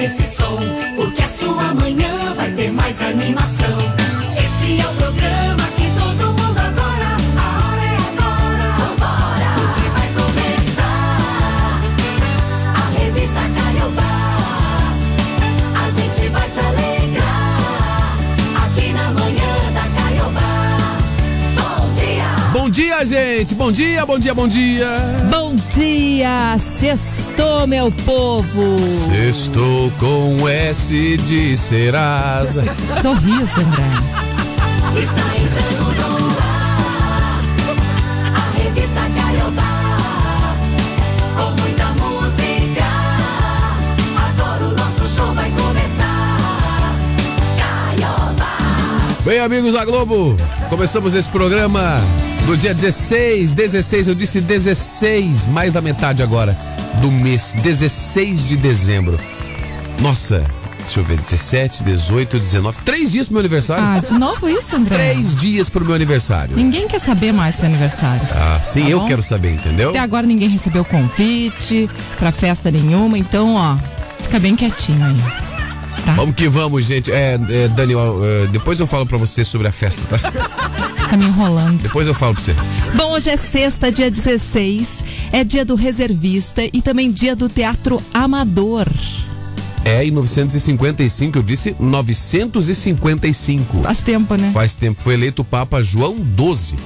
nesse som, porque a sua manhã vai ter mais animação. Gente! Bom dia, bom dia, bom dia! Bom dia, sextou, meu povo. Sextou com S de Serasa. Sorriso, André. Está entrando no ar a revista Caiobá. Com muita música. Agora o nosso show vai começar. Caiobá. Bem, amigos da Globo, começamos esse programa no dia 16, 16, eu disse 16, mais da metade agora do mês, 16 de dezembro. Nossa, deixa eu ver, 17, 18, 19, três dias pro meu aniversário. Ah, de novo isso, André? Três dias pro meu aniversário. Ninguém quer saber mais do aniversário. Ah, sim, Tá eu bom? quero saber, entendeu? Até agora ninguém recebeu convite pra festa nenhuma, então, ó, fica bem quietinho aí. Tá? Vamos que vamos, gente. É, é, Daniel, é, depois eu falo pra você sobre a festa, tá? Tá me enrolando. Depois eu falo pra você. Bom, hoje é sexta, dia 16. É dia do reservista e também dia do teatro amador. É, em 955, eu disse 955. Faz tempo, né? Faz tempo, foi eleito o Papa João XII.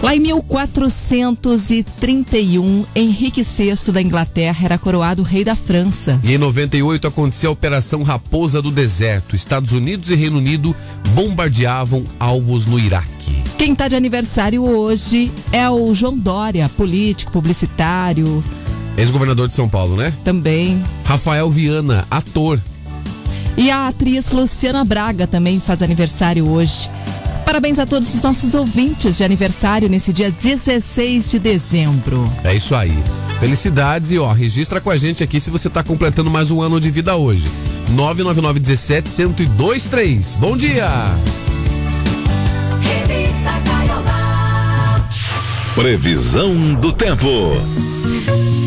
Lá em 1431, Henrique VI da Inglaterra era coroado rei da França. E em 98 aconteceu a Operação Raposa do Deserto. Estados Unidos e Reino Unido bombardeavam alvos no Iraque. Quem tá de aniversário hoje é o João Dória, político, publicitário, Ex-governador de São Paulo, né? também. Rafael Viana, ator. E a atriz Luciana Braga também faz aniversário hoje. Parabéns a todos os nossos ouvintes de aniversário nesse dia 16 de dezembro. É isso aí. Felicidades e ó, registra com a gente aqui se você tá completando mais um ano de vida hoje. 99917 1023. Bom dia! Previsão do tempo.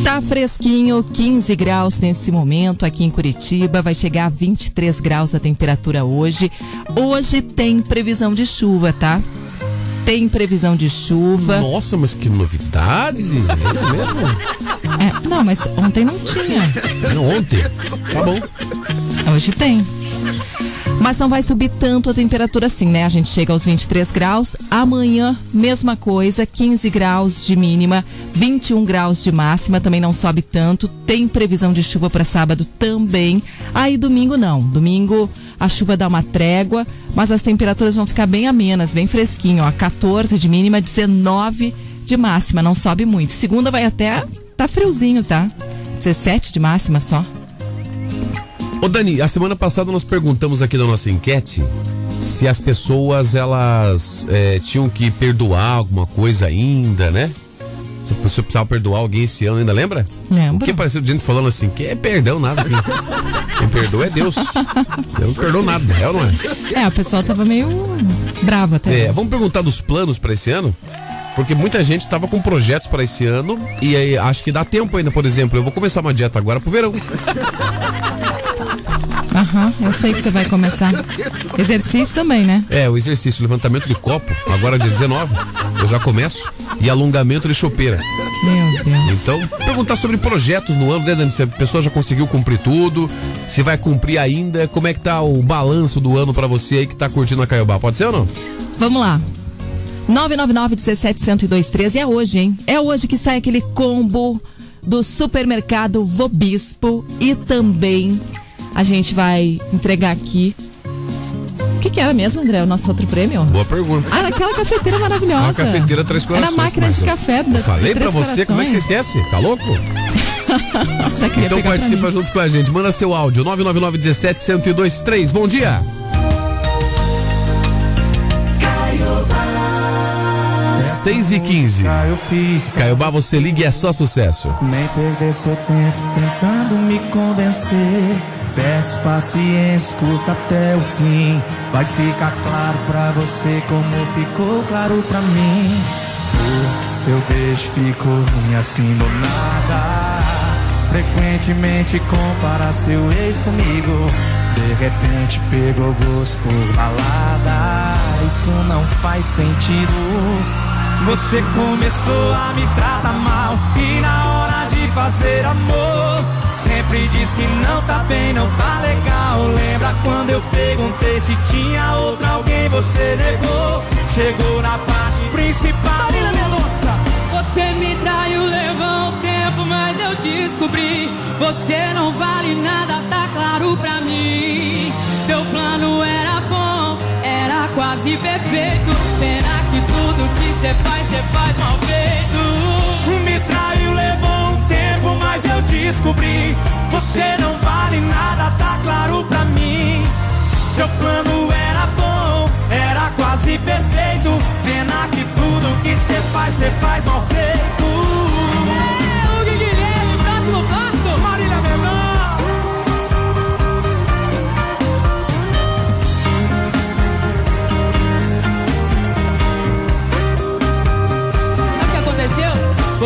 Tá fresquinho, 15 graus nesse momento aqui em Curitiba, vai chegar a 23 graus a temperatura hoje. Hoje tem previsão de chuva, tá? Tem previsão de chuva. Nossa, mas que novidade! É isso mesmo? É, não, mas ontem não tinha. Não, ontem. Tá bom. Hoje tem. Mas não vai subir tanto a temperatura assim, né? A gente chega aos 23 graus. Amanhã, mesma coisa, 15 graus de mínima, 21 graus de máxima, também não sobe tanto. Tem previsão de chuva para sábado também. Aí domingo não. Domingo a chuva dá uma trégua, mas as temperaturas vão ficar bem amenas, bem fresquinho, ó. 14 de mínima, 19 de máxima, não sobe muito. Segunda vai até tá friozinho, tá? 17 de máxima só. Ô Dani, a semana passada nós perguntamos aqui na nossa enquete se as pessoas elas é, tinham que perdoar alguma coisa ainda, né? Se pessoa precisava perdoar alguém esse ano, ainda lembra? Lembro. Porque pareceu gente falando assim, que é perdão nada. Quem, quem perdoa é Deus. Eu não perdoo nada, é ou não é? É, a pessoa tava meio brava até. É, vamos perguntar dos planos para esse ano? Porque muita gente estava com projetos para esse ano e aí acho que dá tempo ainda, por exemplo, eu vou começar uma dieta agora pro verão. Aham, eu sei que você vai começar. Exercício também, né? É, o exercício, levantamento de copo, agora dia 19, eu já começo, e alongamento de chopeira. Meu Deus. Então, perguntar sobre projetos no ano, né, Dani? Se a pessoa já conseguiu cumprir tudo, se vai cumprir ainda, como é que tá o balanço do ano pra você aí que tá curtindo a Caiobá, pode ser ou não? Vamos lá. 999 17 1023 é hoje, hein? É hoje que sai aquele combo do supermercado Vobispo e também a gente vai entregar aqui. O que, que era mesmo, André? O nosso outro prêmio? Boa pergunta. Ah, naquela cafeteira maravilhosa. Uma cafeteira Três Corações. Era a máquina de café da Eu falei pra você, como é que você Corações. esquece? Tá louco? Já queria Então participa junto com a gente. Manda seu áudio, 999 17 1023. Bom dia! 6 e 15. Eu fiz pra Caiobá, você liga e é só sucesso. nem perder seu tempo tentando me convencer. Peço paciência, escuta até o fim. Vai ficar claro pra você como ficou claro pra mim. O seu beijo ficou ruim assim do nada. frequentemente compara seu ex comigo. De repente pegou gosto por balada. Isso não faz sentido. Você começou a me tratar mal e na hora fazer amor sempre diz que não tá bem, não tá legal. Lembra quando eu perguntei se tinha outra alguém você negou? Chegou na parte principal. Marina Mendonça. Você me traiu, levou um tempo, mas eu descobri. Você não vale nada, tá claro pra mim. Seu plano era bom, era quase perfeito. Pena que tudo que você faz, você faz mal descobri. Você não vale nada, tá claro pra mim. Seu plano era bom, era quase perfeito. Pena que tudo que você faz, você faz mal feito.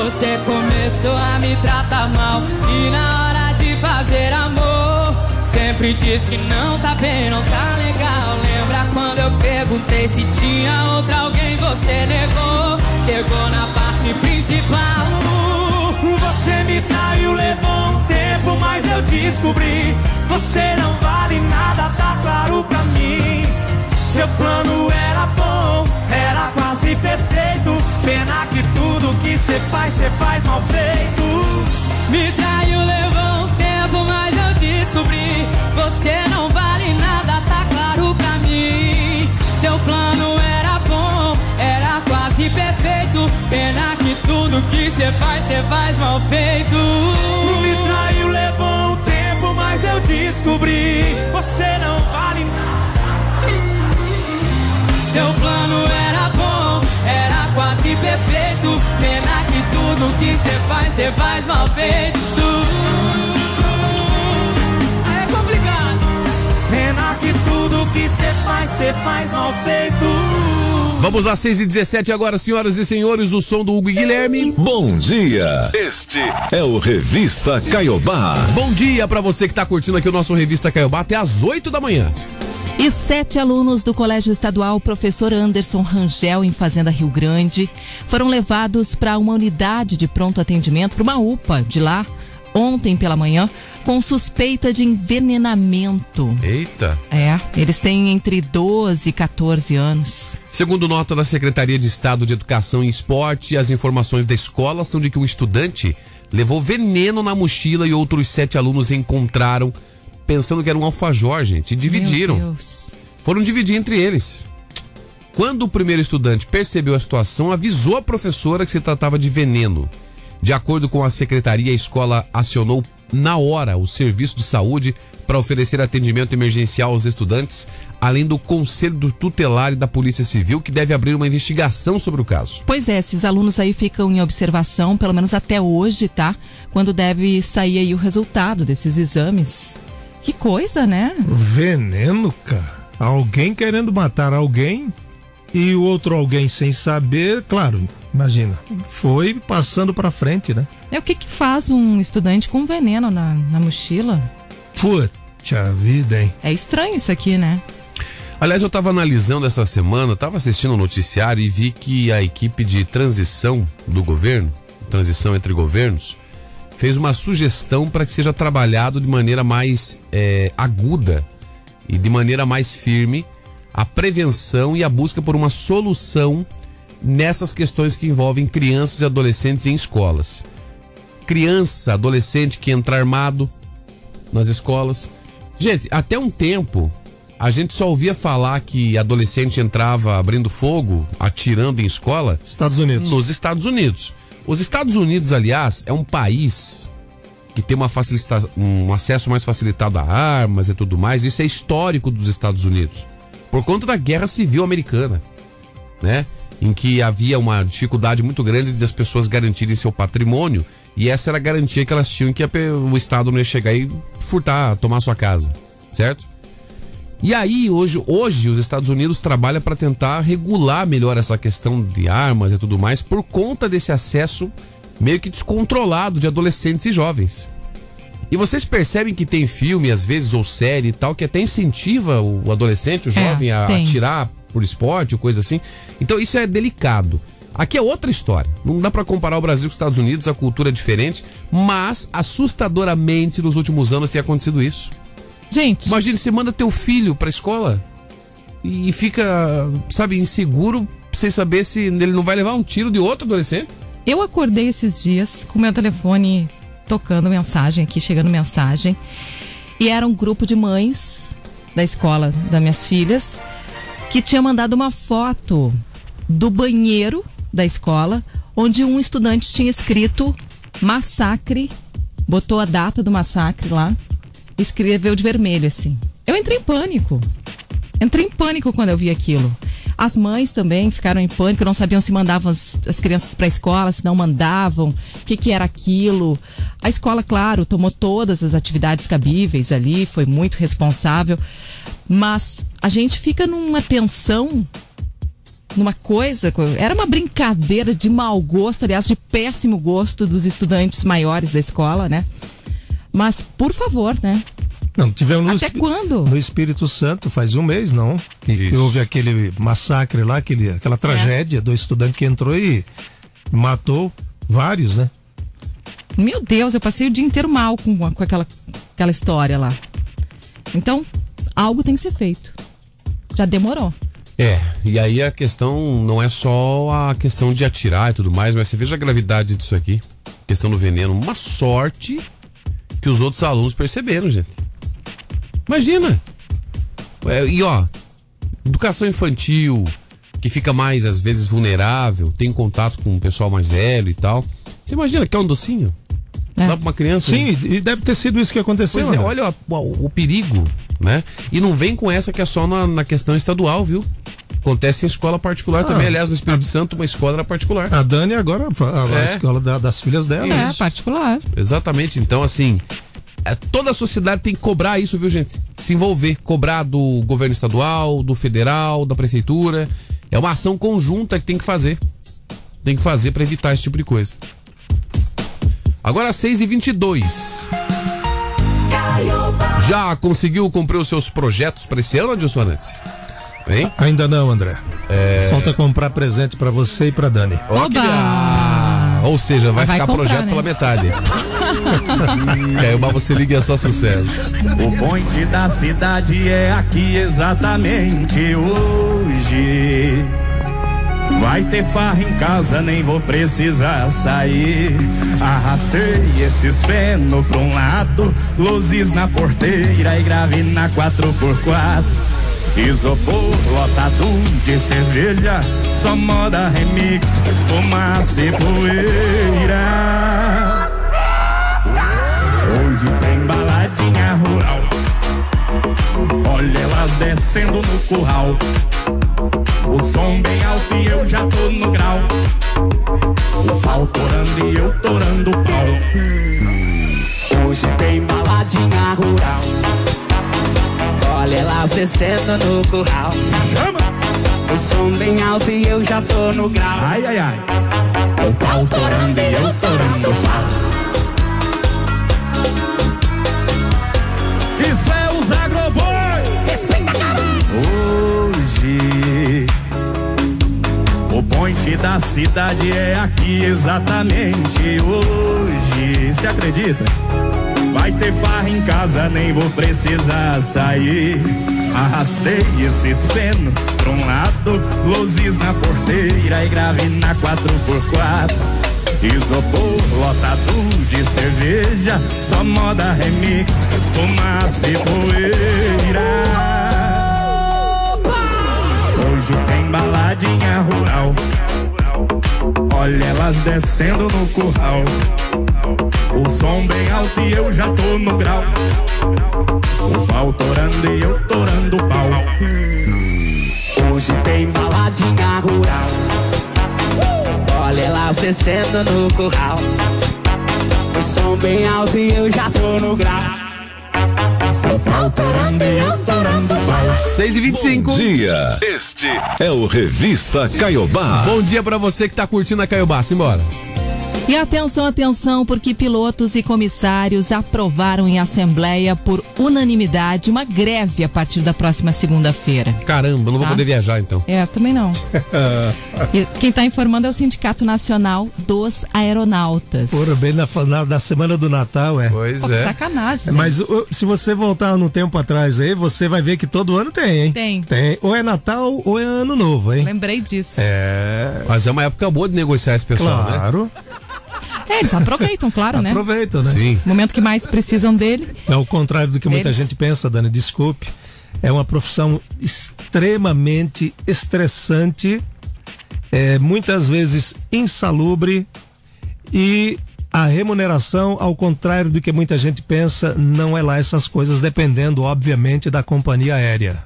Você começou a me tratar mal e na hora de fazer amor sempre diz que não tá bem, não tá legal. Lembra quando eu perguntei se tinha outra alguém você negou? Chegou na parte principal. Você me traiu, levou um tempo, mas eu descobri. Você não vale nada, tá claro pra mim. Seu plano era bom, era quase perfeito. Pena que tudo que você faz, você faz mal feito. Me traiu, levou um tempo, mas eu descobri. Você não vale nada, tá claro pra mim. Seu plano era bom, era quase perfeito. Pena que tudo que você faz, você faz mal feito. Me traiu, levou um tempo, mas eu descobri. Você não Seu plano era bom, era quase perfeito. Pena que tudo que você faz, você faz mal feito. Aí é complicado. Pena que tudo que você faz, você faz mal feito. Vamos às 6 e 17 agora, senhoras e senhores, o som do Hugo e Guilherme. Bom dia. Este é o Revista Caiobá. Bom dia pra você que tá curtindo aqui o nosso Revista Caiobá até às 8 da manhã. E sete alunos do Colégio Estadual Professor Anderson Rangel, em Fazenda Rio Grande, foram levados para uma unidade de pronto atendimento, para uma UPA de lá, ontem pela manhã, com suspeita de envenenamento. Eita. É, eles têm entre 12 e 14 anos. Segundo nota da Secretaria de Estado de Educação e Esporte, as informações da escola são de que um estudante levou veneno na mochila e outros sete alunos encontraram pensando que era um alfajor, gente, e dividiram. Foram dividir entre eles. Quando o primeiro estudante percebeu a situação, avisou a professora que se tratava de veneno. De acordo com a secretaria, a escola acionou na hora o serviço de saúde para oferecer atendimento emergencial aos estudantes, além do conselho do tutelar e da Polícia Civil, que deve abrir uma investigação sobre o caso. Pois é, esses alunos aí ficam em observação, pelo menos até hoje, tá? Quando deve sair aí o resultado desses exames. Que coisa, né? Veneno, cara. Alguém querendo matar alguém e o outro alguém sem saber, claro, imagina, foi passando pra frente, né? É o que que faz um estudante com veneno na, na mochila? Puta vida, hein? É estranho isso aqui, né? Aliás, eu estava analisando essa semana, estava assistindo o noticiário e vi que a equipe de transição do governo, transição entre governos, fez uma sugestão para que seja trabalhado de maneira mais eh, aguda e de maneira mais firme a prevenção e a busca por uma solução nessas questões que envolvem crianças e adolescentes em escolas. Criança, adolescente que entra armado nas escolas. Gente, até um tempo a gente só ouvia falar que adolescente entrava abrindo fogo, atirando em escola Estados Unidos. nos Estados Unidos. Os Estados Unidos, aliás, é um país que tem uma facilita- um acesso mais facilitado a armas e tudo mais. Isso é histórico dos Estados Unidos. Por conta da Guerra Civil Americana, né? Em que havia uma dificuldade muito grande das pessoas garantirem seu patrimônio. E essa era a garantia que elas tinham que o Estado não ia chegar e furtar, tomar sua casa. Certo? E aí, hoje, hoje os Estados Unidos trabalham para tentar regular melhor essa questão de armas e tudo mais por conta desse acesso meio que descontrolado de adolescentes e jovens. E vocês percebem que tem filme, às vezes, ou série e tal, que até incentiva o adolescente, o jovem, a tem. atirar por esporte ou coisa assim. Então isso é delicado. Aqui é outra história. Não dá pra comparar o Brasil com os Estados Unidos, a cultura é diferente, mas assustadoramente nos últimos anos tem acontecido isso. Gente, Imagina, você manda teu filho pra escola e fica, sabe, inseguro sem saber se ele não vai levar um tiro de outro adolescente. eu acordei esses dias com meu telefone tocando mensagem aqui, chegando mensagem. E era um grupo de mães da escola das minhas filhas que tinha mandado uma foto do banheiro da escola onde um estudante tinha escrito massacre, botou a data do massacre lá, escreveu de vermelho assim. Eu entrei em pânico. Entrei em pânico quando eu vi aquilo. As mães também ficaram em pânico, não sabiam se mandavam as, as crianças para a escola, se não mandavam, o que, que era aquilo. A escola, claro, tomou todas as atividades cabíveis ali, foi muito responsável, mas a gente fica numa tensão, numa coisa. Era uma brincadeira de mau gosto, aliás, de péssimo gosto dos estudantes maiores da escola, né? Mas, por favor, né? Não, tivemos no, Até Espi- quando? no Espírito Santo, faz um mês, não? Que, que houve aquele massacre lá, aquele, É. aquela tragédia do estudante que entrou e matou vários, né? Meu Deus, eu passei o dia inteiro mal com, com aquela, aquela história lá. Então, algo tem que ser feito. Já demorou. É, e aí a questão não é só a questão de atirar e tudo mais, mas você veja a gravidade disso aqui. Questão do veneno. Uma sorte que os outros alunos perceberam, gente. Imagina! É, e ó, educação infantil, que fica mais, às vezes, vulnerável, tem contato com o pessoal mais velho e tal. Você imagina que é um docinho? É. Dá pra uma criança? Sim, e deve ter sido isso que aconteceu. Pois é, André. olha o, o- o perigo, né? E não vem com essa que é só na, na questão estadual, viu? Acontece em escola particular também. Aliás, no Espírito Santo, uma escola era particular. A Dani agora, a, a É. escola da- das filhas dela. É, Isso. particular. Exatamente. Então, assim, é, toda a sociedade tem que cobrar isso, viu, gente? Se envolver, cobrar do governo estadual, do federal, da prefeitura. É uma ação conjunta que tem que fazer. Tem que fazer pra evitar esse tipo de coisa. Agora 6 e 22 Já conseguiu cumprir os seus projetos pra esse ano, Adilson Arantes? Hein? Ainda não, André. É. Falta comprar presente pra você e pra Dani. Oba! Ou seja, vai, Vai ficar comprar, projeto né? pela metade. Caiu, mas você liga é só sucesso. O point da cidade é aqui exatamente hoje. Vai ter farra em casa, nem vou precisar sair. Arrastei esses feno pra um lado, luzes na porteira e grave na 4x4. Isopor lotado de cerveja, só moda remix, fumaça e poeira. Hoje tem baladinha rural. Olha elas descendo no curral. O som bem alto e eu já tô no grau. Descendo no curral. Chama! O som bem alto e eu já tô no grau. Ai, ai, ai. O pau torando e eu torando o pau. Isso é os agroboi. Respeita, caralho! Hoje o point da cidade é aqui exatamente hoje. Se acredita? Vai ter farra em casa, nem vou precisar sair. Arrastei esses feno pra um lado, luzes na porteira e grave na 4x4. Isopor lotado de cerveja, só moda remix, fumaça e poeira. Hoje tem baladinha rural. Olha elas descendo no curral. O som bem alto e eu já tô no grau. O pau torando e eu torando o pau. Hoje tem baladinha rural. Olha elas descendo no curral. O som bem alto e eu já tô no grau. O pau torando e eu torando o pau. 6 e 25 Dia. Este é o Revista Caiobá. Bom dia pra você que tá curtindo a Caiobá. Simbora. E atenção, atenção, porque pilotos e comissários aprovaram em assembleia por unanimidade uma greve a partir da próxima segunda-feira. Caramba, não vou Tá. poder viajar então. É, também não. E quem está informando é o Sindicato Nacional dos Aeronautas. Porra, bem na, na, na semana do Natal, é. Pois Pô, é. sacanagem. gente. Mas o- se você voltar no tempo atrás aí, você vai ver que todo ano tem, hein? Tem. Tem. Ou é Natal ou é ano novo, hein? Lembrei disso. É. Mas é uma época boa de negociar esse pessoal, né? Claro. É, eles aproveitam, claro, né? Aproveita, né? Sim. Momento que mais precisam dele. É ao contrário do que muita Eles- gente pensa, Dani, desculpe. É uma profissão extremamente estressante, é, muitas vezes insalubre e a remuneração, ao contrário do que muita gente pensa, não é lá essas coisas, dependendo, obviamente, da companhia aérea.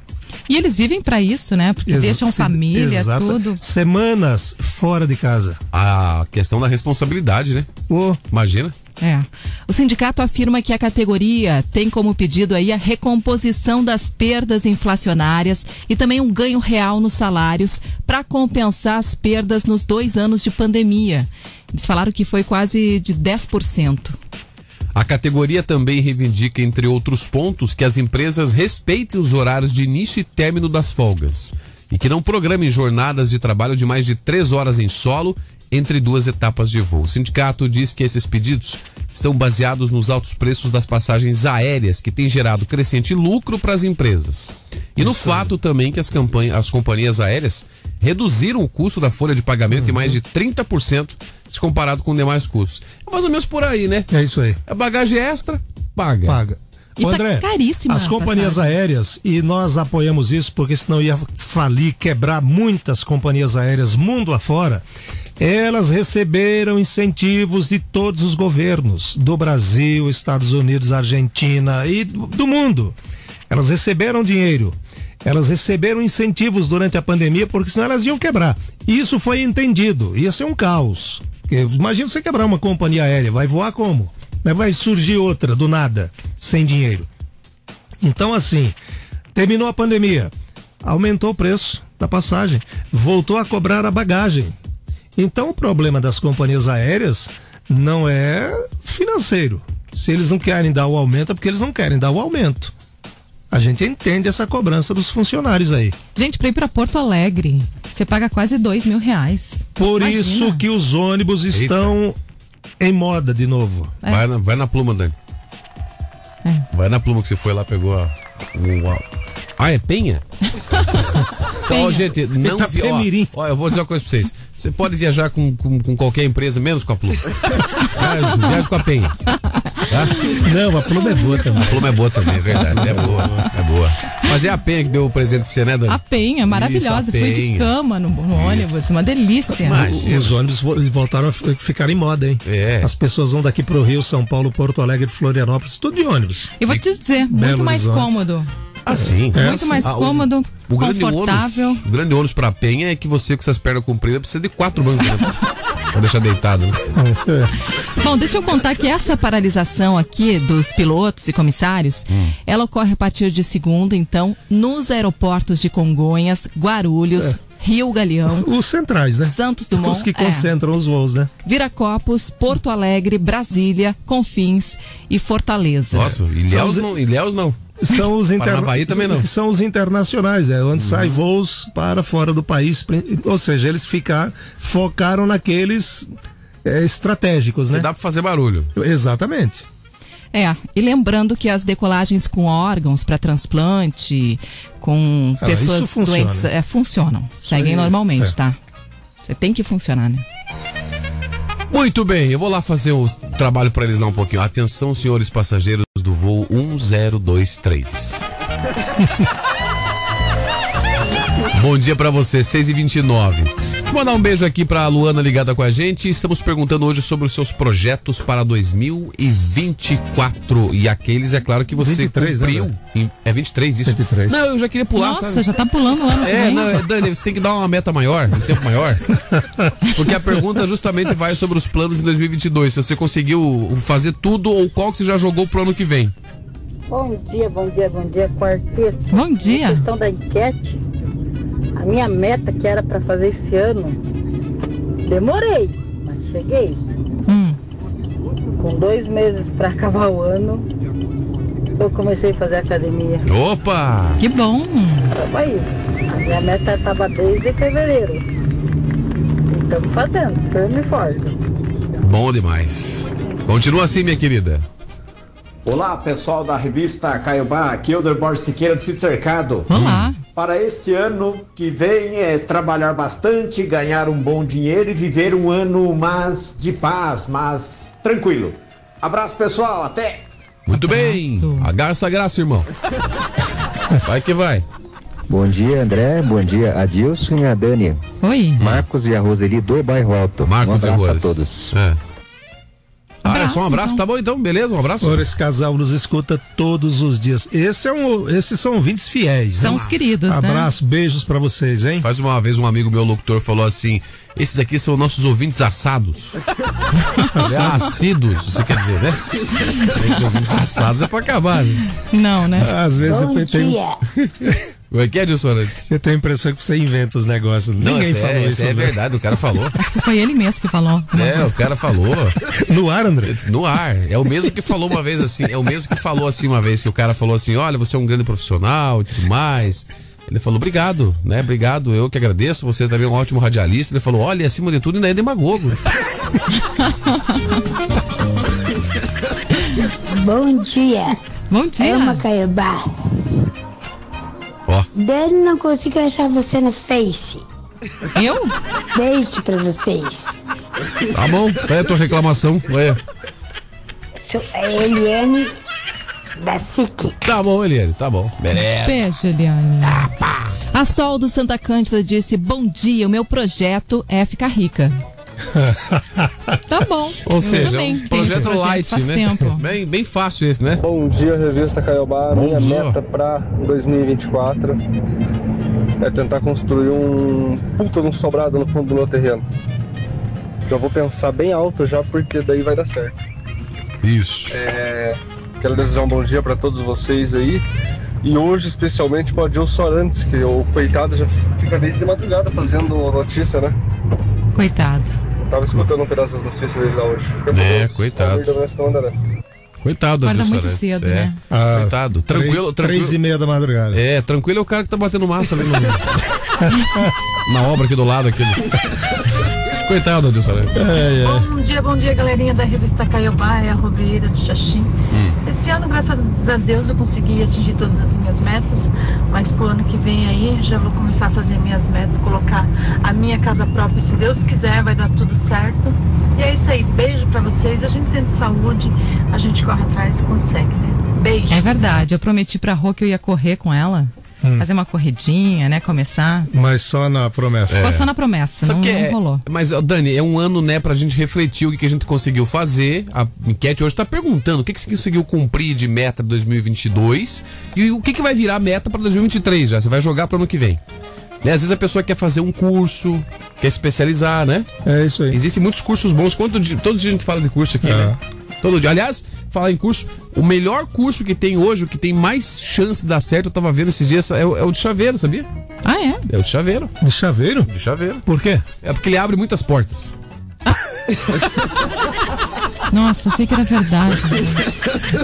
E eles vivem pra isso, né? Porque Exa- deixam família, exata- tudo. Semanas fora de casa. A questão da responsabilidade, né? Ô, Imagina. É. O sindicato afirma que a categoria tem como pedido aí a recomposição das perdas inflacionárias e também um ganho real nos salários para compensar as perdas nos dois anos de pandemia. Eles falaram que foi quase de 10%. A categoria também reivindica, entre outros pontos, que as empresas respeitem os horários de início e término das folgas e que não programem jornadas de trabalho de mais de três horas em solo entre duas etapas de voo. O sindicato diz que esses pedidos estão baseados nos altos preços das passagens aéreas, que têm gerado crescente lucro para as empresas. E no fato também que as, campanha- as companhias aéreas reduziram o custo da folha de pagamento em mais de 30% se comparado com demais custos. É mais ou menos por aí, né? é isso aí. É bagagem extra, paga. Paga. E Ô, tá André, caríssima as companhias passagem. aéreas, e nós apoiamos isso porque senão ia falir, quebrar muitas companhias aéreas mundo afora, elas receberam incentivos de todos os governos, do Brasil, Estados Unidos, Argentina e do do mundo. Elas receberam dinheiro. Elas receberam incentivos durante a pandemia porque senão elas iam quebrar. Isso foi entendido. Ia ser um caos. Porque Imagina você quebrar uma companhia aérea, vai voar como? Mas vai surgir outra do nada, sem dinheiro. Então, assim, terminou a pandemia, aumentou o preço da passagem, voltou a cobrar a bagagem. Então, o problema das companhias aéreas não é financeiro. Se eles não querem dar o aumento, é porque eles não querem dar o aumento. A gente entende essa cobrança dos funcionários aí. Gente, pra ir pra Porto Alegre, você paga quase dois mil reais. Por Imagina. isso que os ônibus estão em moda de novo. É. Vai, na, vai na pluma, Dani. Vai na pluma que você foi lá, pegou a. ah, é penha? Ó, gente, não vi. Itapemirim. Ó, ó, eu vou dizer uma coisa pra vocês. Você pode viajar com, com, com qualquer empresa, menos com a pluma. Viaja, viaja com a penha. Tá? Não, a pluma é boa também. A pluma é boa também, é verdade. É boa, é boa. Mas é a penha que deu o presente pra você, né, Dani? A penha, maravilhosa. Isso, a Fui de penha. cama no, no ônibus, uma delícia. Imagina. Os ônibus vo- voltaram a ficar em moda, hein? É. As pessoas vão daqui pro Rio, São Paulo, Porto Alegre, Florianópolis, tudo de ônibus. E vou te dizer, muito Belo mais Horizonte. cômodo. Ah, sim. É, Muito mais Ah, o- cômodo, O grande, confortável. ônus, o grande ônus pra penha é que você com essas pernas compridas precisa de quatro bancos, né? pra deixar deitado, né? Bom, deixa eu contar que essa paralisação aqui dos pilotos e comissários, Hum. ela ocorre a partir de segunda, então, nos aeroportos de Congonhas, Guarulhos, É. Rio Galeão, Os centrais, né? Santos Dumont, Os que é. concentram os voos, né? Viracopos, Porto Alegre, Brasília, Confins e Fortaleza. Nossa, Ilhéus não, Ilhéus não. São os, inter... Também não. São os internacionais, é onde Uhum. sai voos para fora do país. Ou seja, eles ficar, focaram naqueles é, estratégicos, né? Dá pra fazer barulho. Exatamente. É, e lembrando que as decolagens com órgãos para transplante, com Ah, pessoas isso funciona. doentes, é, funcionam. Seguem aí, normalmente, é. tá? Você tem que funcionar, né? Muito bem, eu vou lá fazer o trabalho pra eles lá um pouquinho. Atenção, senhores passageiros do voo 1023. Bom dia pra você, 6 e 29 Vou mandar um beijo aqui pra Luana ligada com a gente. Estamos perguntando hoje sobre os seus projetos para 2024. E aqueles, é claro, que você 23, né, cumpriu. Em- é 23 isso? 23. Não, eu já queria pular, Nossa, sabe? já tá pulando o ano. que É, não, é, Dani, você tem que dar uma meta maior, um tempo maior. Porque a pergunta justamente vai sobre os planos em 2022. Se você conseguiu fazer tudo ou qual que você já jogou pro ano que vem. Bom dia, bom dia, bom dia, quarteto. Bom dia. Na questão da enquete, a minha meta que era para fazer esse ano, demorei, mas cheguei. com dois meses para acabar o ano, eu comecei a fazer academia. Opa! Que bom. Tamo aí. A minha meta estava desde fevereiro. Estamos fazendo, firme e forte. Bom demais. Continua assim, minha querida. Olá, pessoal da revista Caiobá, aqui é o Borges Siqueira do Cercado. Olá. Para este ano que vem é trabalhar bastante, ganhar um bom dinheiro e viver um ano mais de paz, mais tranquilo. Abraço, pessoal, até! Muito bem. Agaça a graça, irmão. Vai que vai. Bom dia, André. Bom dia, Adilson e a Dani. Oi. Marcos e a Roseli do Bairro Alto. Marcos um e abraço a Rose. todos. É. Ah, é Abraço, só um abraço? então. Tá bom então, beleza? Um abraço. Ora, esse casal nos escuta todos os dias. Esse é um, esses são ouvintes fiéis. São hein? os queridos, né? Abraço, beijos pra vocês, hein? Faz uma vez um amigo meu locutor falou assim: esses aqui são nossos ouvintes assados. é, assíduos, você quer dizer, né? Esses ouvintes assados é pra acabar. Né? Não, né? Às vezes eu tenho, O que é, Dilson Arantes? eu tenho a impressão que você inventa os negócios. Ninguém essa falou é, isso. é André. verdade, o cara falou. Acho que foi ele mesmo que falou. É, o cara falou. No ar, André? No ar. É o mesmo que falou uma vez assim. É o mesmo que falou assim uma vez, que o cara falou assim: olha, você é um grande profissional e tudo mais. Ele falou, obrigado, né? Obrigado, eu que agradeço. Você também é um ótimo radialista. Ele falou, olha, acima de tudo, ainda é demagogo. Bom dia. Bom dia. Ama Caiobá. Ó, Dani não consigo achar você no Face. Eu? Beijo pra vocês. tá bom, tá aí a tua reclamação. Ué. Sou a Eliane da SIC. Tá bom, Eliane, tá bom. Beleza. Beijo, Eliane. A Sol do Santa Cândida disse: Bom dia, o meu projeto é ficar rica. Tá bom. Ou Eu seja, também um projeto projeto light, né? tempo. Bem, bem fácil esse, né? Bom dia, revista Caiobá. Bom Minha dia. meta para 2024 é tentar construir um puta de um sobrado no fundo do meu terreno. Já vou pensar bem alto já, porque daí vai dar certo. Isso. É, quero desejar um bom dia para todos vocês aí. E hoje, especialmente, para o Adilson Arantes, que o coitado já fica desde de madrugada fazendo notícia, né? Coitado. Tava escutando um pedaço das notícias dele lá hoje. É, coitado. Coitado, Acorda muito Arantes, cedo, é. né? Ah, Coitado. Tranquilo, três, tranquilo. Três e meia da madrugada. É, tranquilo é o cara que tá batendo massa ali no... na obra aqui do lado. Aqui. Coitado, Adilson Arantes. Bom dia, bom dia, galerinha da revista Caiobá, é a Robeira do Xaxim. Esse ano, graças a Deus, eu consegui atingir todas as minhas metas, mas pro ano que vem aí já vou começar a fazer minhas metas, colocar a minha casa própria, se Deus quiser, vai dar tudo certo. E é isso aí, beijo pra vocês, a gente tendo saúde, a gente corre atrás e consegue, né? Beijo. É verdade, eu prometi pra Rô que eu ia correr com ela. Hum. Fazer uma corridinha, né? Começar. Mas só na promessa. Só, só na promessa, Sabe não, que não é- rolou. Mas, Dani, é um ano, né, pra gente refletir o que, que a gente conseguiu fazer. A enquete hoje tá perguntando o que, que você conseguiu cumprir de meta 2022 e o que, que vai virar meta pra 2023 já. Você vai jogar pro ano que vem. Né? Às vezes a pessoa quer fazer um curso, quer especializar, né? É isso aí. Existem muitos cursos bons. Quanto dia, todo dia a gente fala de curso aqui, É. né? Todo dia. Aliás, falar em curso, o melhor curso que tem hoje, o que tem mais chance de dar certo, eu tava vendo esses dias, é o, é o de chaveiro, sabia? Ah, é? É o de chaveiro. De chaveiro? De chaveiro. Por quê? É porque ele abre muitas portas. Nossa, achei que era verdade.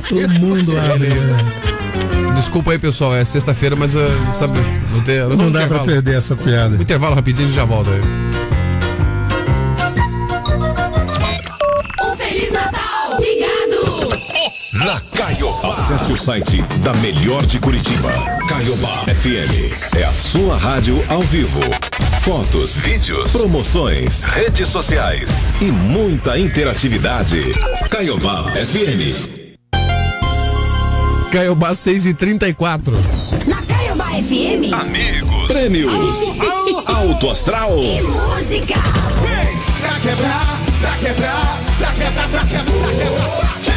Todo mundo abre. né? Desculpa aí, pessoal, é sexta-feira, mas uh, sabe, não, tem, Não vamos dá pra perder essa piada. Um intervalo rapidinho e já volta aí. Na Caiobá. Acesse o site da melhor de Curitiba. Caiobá FM. É a sua rádio ao vivo. Fotos, vídeos, promoções, redes sociais e muita interatividade. Caiobá FM. Caiobá 6 e 34 Na Caiobá FM. Amigos. Prêmios. Alto Astral. Música. Pra quebrar, pra quebrar, pra quebrar, pra quebrar, pra quebrar.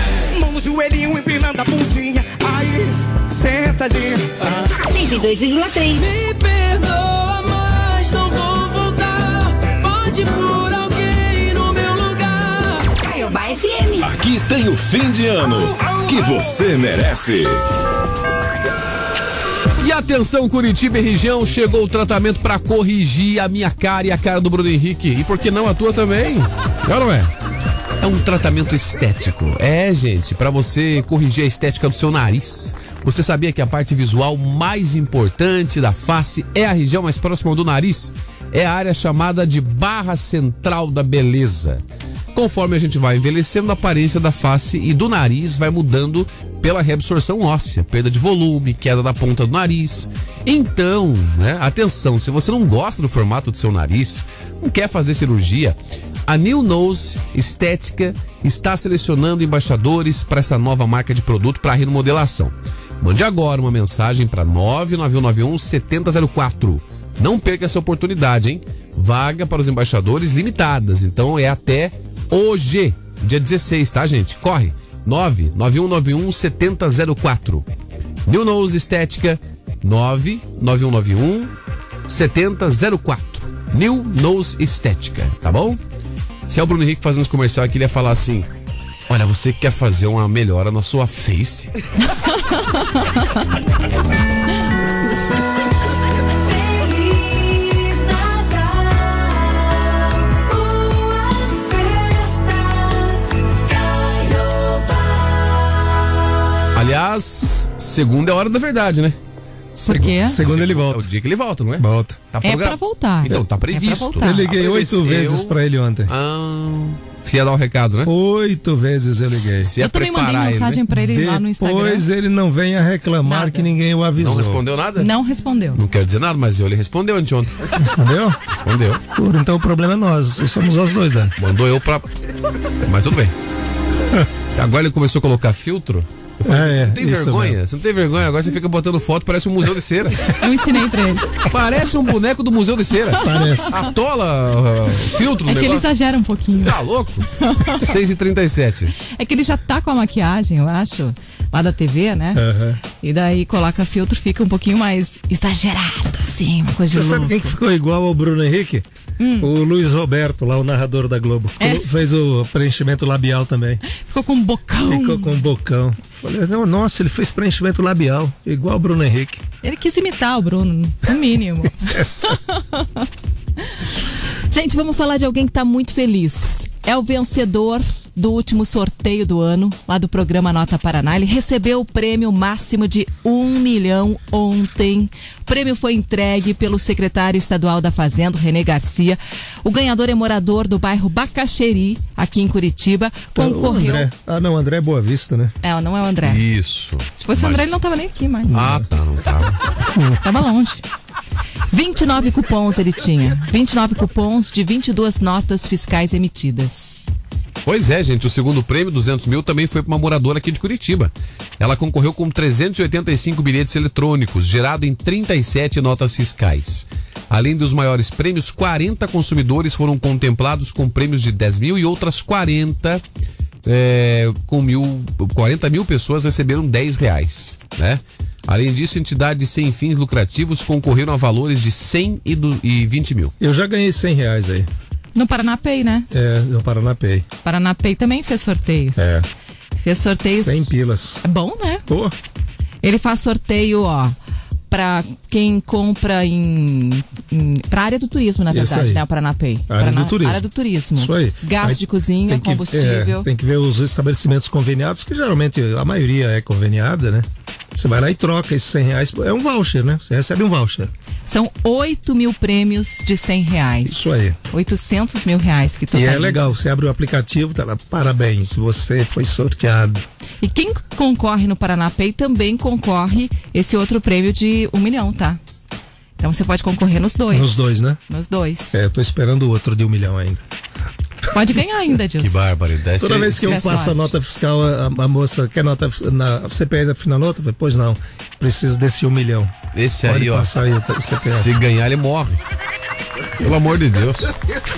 No joelhinho, empinando a bundinha. Aí, sentadinha. 102,3. Me perdoa, mas não vou voltar. Pode pôr alguém no meu lugar. Caiobá FM. Aqui tem o fim de ano que você merece. E atenção, Curitiba e região, chegou o tratamento pra corrigir a minha cara e a cara do Bruno Henrique. E por que não a tua também? É ou não é? É um tratamento estético. É, gente, para você corrigir a estética do seu nariz. Você sabia que a parte visual mais importante da face é a região mais próxima do nariz? É a área chamada de barra central da beleza. Conforme a gente vai envelhecendo, a aparência da face e do nariz vai mudando pela reabsorção óssea, perda de volume, queda da ponta do nariz. Então, né, atenção, se você não gosta do formato do seu nariz, não quer fazer cirurgia, a New Nose Estética está selecionando embaixadores para essa nova marca de produto para remodelação. Mande agora uma mensagem para 99191 7004. Não perca essa oportunidade, hein? Vaga para os embaixadores limitadas. Então é até hoje, dia 16, tá, gente? Corre. 99191 7004. New Nose Estética 99191 7004. New Nose Estética, tá bom? Se é o Bruno Henrique fazendo esse comercial aqui, ele ia falar assim: Olha, você quer fazer uma melhora na sua face? Aliás, segunda é a hora da verdade, né? Por quê? Segundo ele É volta. o dia que ele volta, não é? Volta. Tá É pra voltar. Então, tá É previsto. voltar. Eu liguei Tá oito vezes Eu- pra ele ontem. Ah, ia dar o recado, né? Oito vezes eu liguei. Ia Eu também mandei preparar ele, mensagem né? pra ele lá no Instagram. Depois ele não venha reclamar Nada. que ninguém o avisou. Não respondeu nada? Não respondeu. Não quero dizer nada, mas ele respondeu anteontem. Respondeu? Respondeu. Pô, Então o problema é nós. Somos nós dois, né? Mandou eu pra. Mas tudo bem. Agora ele começou a colocar filtro. É, você não tem vergonha? mesmo. Você não tem vergonha? Agora você fica botando foto, parece um museu de cera. Eu ensinei pra ele. Parece um boneco do museu de cera. Parece. Atola uh, filtro no É que ele exagera um pouquinho. Tá louco? 6h37. É que ele já tá com a maquiagem, eu acho, lá da TV, né? Aham. E daí coloca filtro, fica um pouquinho mais exagerado, assim, uma coisa de Você sabe louco. quem que ficou igual ao Bruno Henrique? Hum. O Luiz Roberto, lá o narrador da Globo. É? Fez o preenchimento labial também. Ficou com um bocão. Ficou com um bocão. Falei, não, nossa, ele fez preenchimento labial, igual o Bruno Henrique. Ele quis imitar o Bruno, no mínimo. Gente, vamos falar de alguém que tá muito feliz. É o vencedor do último sorteio do ano, lá do programa Nota Paraná. Ele recebeu o prêmio máximo de um milhão ontem. O prêmio foi entregue pelo secretário estadual da Fazenda, Renê Garcia. O ganhador é morador do bairro Bacaxeri, aqui em Curitiba. O Concorreu. André. Ah, não, André é Boa Vista, né? É, não é o André. Isso. Se fosse o André, ele não tava nem aqui mais. Ah, tá, não tava. Tava longe. 29 cupons ele tinha. 29 cupons de 22 notas fiscais emitidas. Pois é, gente, o segundo prêmio, 200 mil, também foi para uma moradora aqui de Curitiba. Ela concorreu com 385 bilhetes eletrônicos, gerado em 37 notas fiscais. Além dos maiores prêmios, 40 consumidores foram contemplados com prêmios de 10 mil e outras 40 é, com mil, 40 mil pessoas receberam 10 reais, né? Além disso, entidades sem fins lucrativos concorreram a valores de 100 e, do, e 20 mil. Eu já ganhei 100 reais aí. No Paranapay, né? É, no Paranapay. Paranapay também fez sorteios. É. Fez sorteios. 100 pilas. É bom, né? Pô, Ele faz sorteio, ó, pra quem compra em. em pra área do turismo, na verdade, né? O Paranapay. Área Parana- do turismo. Área do turismo. isso aí. Gás Aí de cozinha, tem que- combustível. é, tem que ver os estabelecimentos conveniados, que geralmente a maioria é conveniada, né? Você vai lá e troca esses 100 reais. É um voucher, né? Você recebe um voucher. São 8 mil prêmios de 100 reais. Isso aí. 800 mil reais que E totaliza. é legal, você abre o aplicativo, tá lá, parabéns, você foi sorteado. E quem concorre no Paranapay também concorre esse outro prêmio de um milhão, tá? Então você pode concorrer nos dois. Nos dois, né? Nos dois. É, eu tô esperando o outro de um milhão ainda. Pode ganhar ainda, Dilson. Que barbaridade. Toda vez que eu passo a sorte. nota fiscal, a, a moça quer nota na CPI da final nota? Pois não, preciso desse um milhão. Esse Pode aí, ó. aí. Se ganhar, ele morre. Pelo amor de Deus.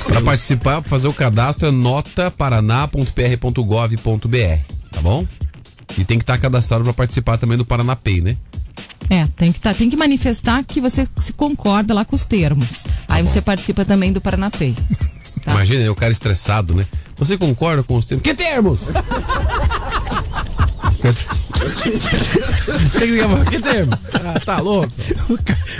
Para participar, fazer o cadastro é notaparaná.pr.gov.br, tá bom? E tem que estar cadastrado para participar também do Paranapay, né? É, tem que, tá, tem que manifestar que você se concorda lá com os termos. Aí você participa também do Paranapay. Tá. Imagina, aí o cara estressado, né? Você concorda com os termos? Que termos? Que, que termo? Ah, tá louco?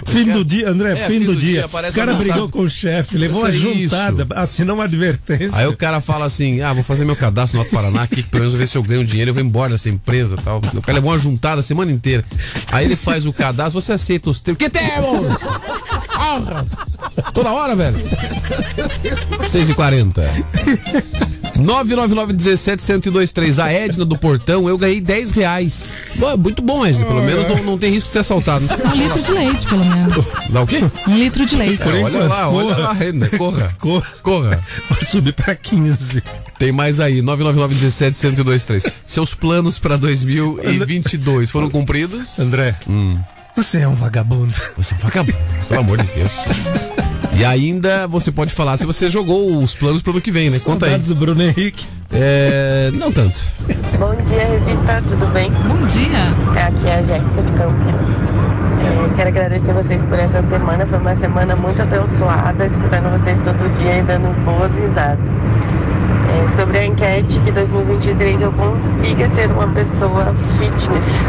Fim do dia, André, É, fim, do, dia. parece o cara brigou com o chefe, levou uma sei juntada, assinou uma advertência. Aí o cara fala assim: ah, vou fazer meu cadastro no Alto Paraná aqui, pelo menos eu ver se eu ganho dinheiro, eu vou embora dessa empresa e tal. O cara levou uma juntada a semana inteira. Aí ele faz o cadastro, você aceita os termos. Que termo? Porra! Toda hora, velho. 6h40. 999-17-1023. A Edna do Portão, eu ganhei 10 reais. Pô, muito bom, Edna. Pelo menos não, não tem risco de ser assaltado. Um litro de leite, pelo menos. Dá o quê? Um litro de leite. É, olha lá, olha lá, Edna. Corra. Corra. Corra. Vai subir pra 15. Tem mais aí, 999-17-1023. Seus planos pra 2022 foram cumpridos? André, você é um vagabundo. Você é um vagabundo, pelo amor de Deus. E ainda você pode falar se você jogou os planos pro ano que vem, né? Conta aí. Do Bruno Henrique. É. Não tanto. Bom dia, revista, tudo bem? Bom dia. Aqui é a Jéssica de Campinas. Eu quero agradecer vocês por essa semana. Foi uma semana muito abençoada, escutando vocês todo dia e dando boas risadas. Sobre a enquete que 2023 eu consiga ser uma pessoa fitness,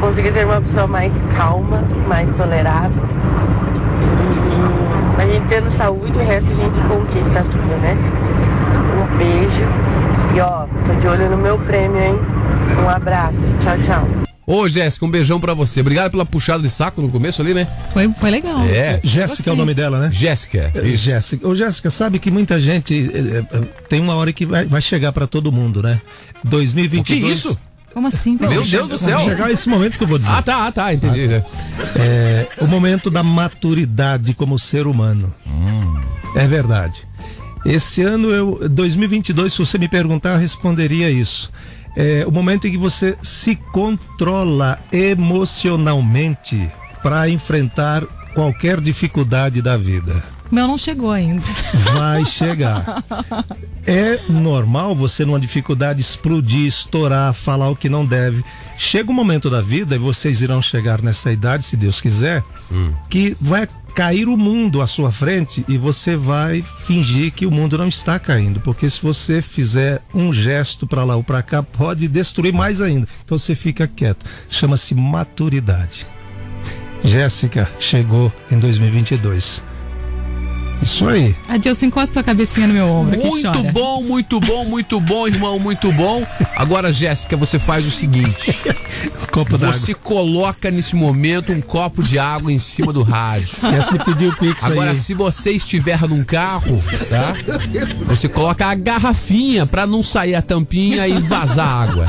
consiga ser uma pessoa mais calma, mais tolerável. E a gente tendo saúde, o resto a gente conquista tudo, né? Um beijo. E ó, tô de olho no meu prêmio, hein? Um abraço. Tchau, tchau. Ô, Jéssica, um beijão pra você. Obrigado pela puxada de saco no começo ali, né? Foi, foi legal. É. Jéssica é o nome dela, né? Jéssica. É, Jéssica. Ô, Jéssica, sabe que muita gente eh, eh, tem uma hora que vai, vai chegar pra todo mundo, né? 2022. O que isso? Como assim? Meu? Deus do céu. Vai chegar esse momento que eu vou dizer. Ah, tá, ah, tá, entendi. né? É o momento da maturidade como ser humano. É verdade. Esse ano, eu, 2022, se você me perguntar, eu responderia isso. É o momento em que você se controla emocionalmente para enfrentar qualquer dificuldade da vida. Meu não chegou ainda. Vai chegar. É normal você numa dificuldade explodir, estourar, falar o que não deve. Chega um momento da vida, e vocês irão chegar nessa idade, se Deus quiser, que vai cair o mundo à sua frente e você vai fingir que o mundo não está caindo, porque se você fizer um gesto para lá ou para cá, pode destruir mais ainda. Então você fica quieto. Chama-se maturidade. Jéssica chegou em 2022. Isso aí. Adilson, encosta tua cabecinha no meu ombro Muito bom, muito bom, muito bom, irmão, muito bom. Agora, Jéssica, você faz o seguinte: Copo d'água. você coloca nesse momento um copo de água em cima do rádio. Esquece de pedir o Pix Agora, aí. se você estiver num carro, tá? Você coloca a garrafinha pra não sair a tampinha e vazar água.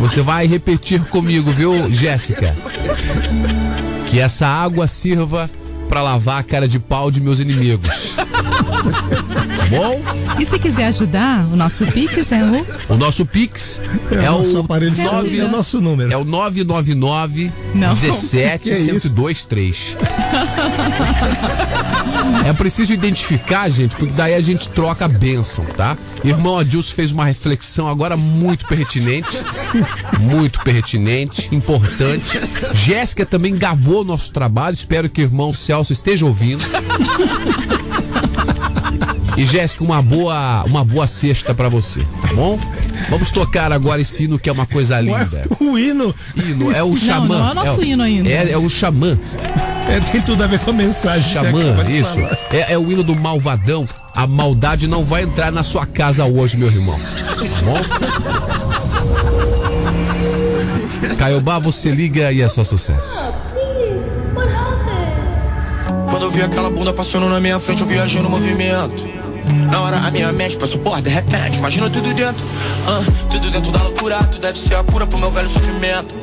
Você vai repetir comigo, viu, Jéssica? Que essa água sirva pra lavar a cara de pau de meus inimigos. Tá bom? E se quiser ajudar, o nosso Pix é o. O nosso Pix É é, o nosso aparelho de nove- som, é o nosso número. É o 999 Não. 17 Que isso? 1023. É preciso identificar, gente, porque daí a gente troca a bênção, tá? Irmão Adilson fez uma reflexão agora muito pertinente. Muito pertinente, importante. Jéssica também gavou nosso trabalho. Espero que o irmão Celso esteja ouvindo. E Jéssica, uma boa, uma boa sexta pra você, tá bom? Vamos tocar agora esse hino que é uma coisa linda. O hino Hino, é o xamã. não é o nosso o- hino ainda. É, é o xamã. é, tem tudo a ver com a mensagem. Xamã, isso. É, é o hino do malvadão. A maldade não vai entrar na sua casa hoje, meu irmão. Tá bom? Caiobá, você liga e é só sucesso. Eu vi aquela bunda passando na minha frente, eu viajei no movimento. Na hora a minha mente passou por de repente, imagina tudo dentro. ah, tudo dentro da loucura, tu deve ser a cura pro meu velho sofrimento.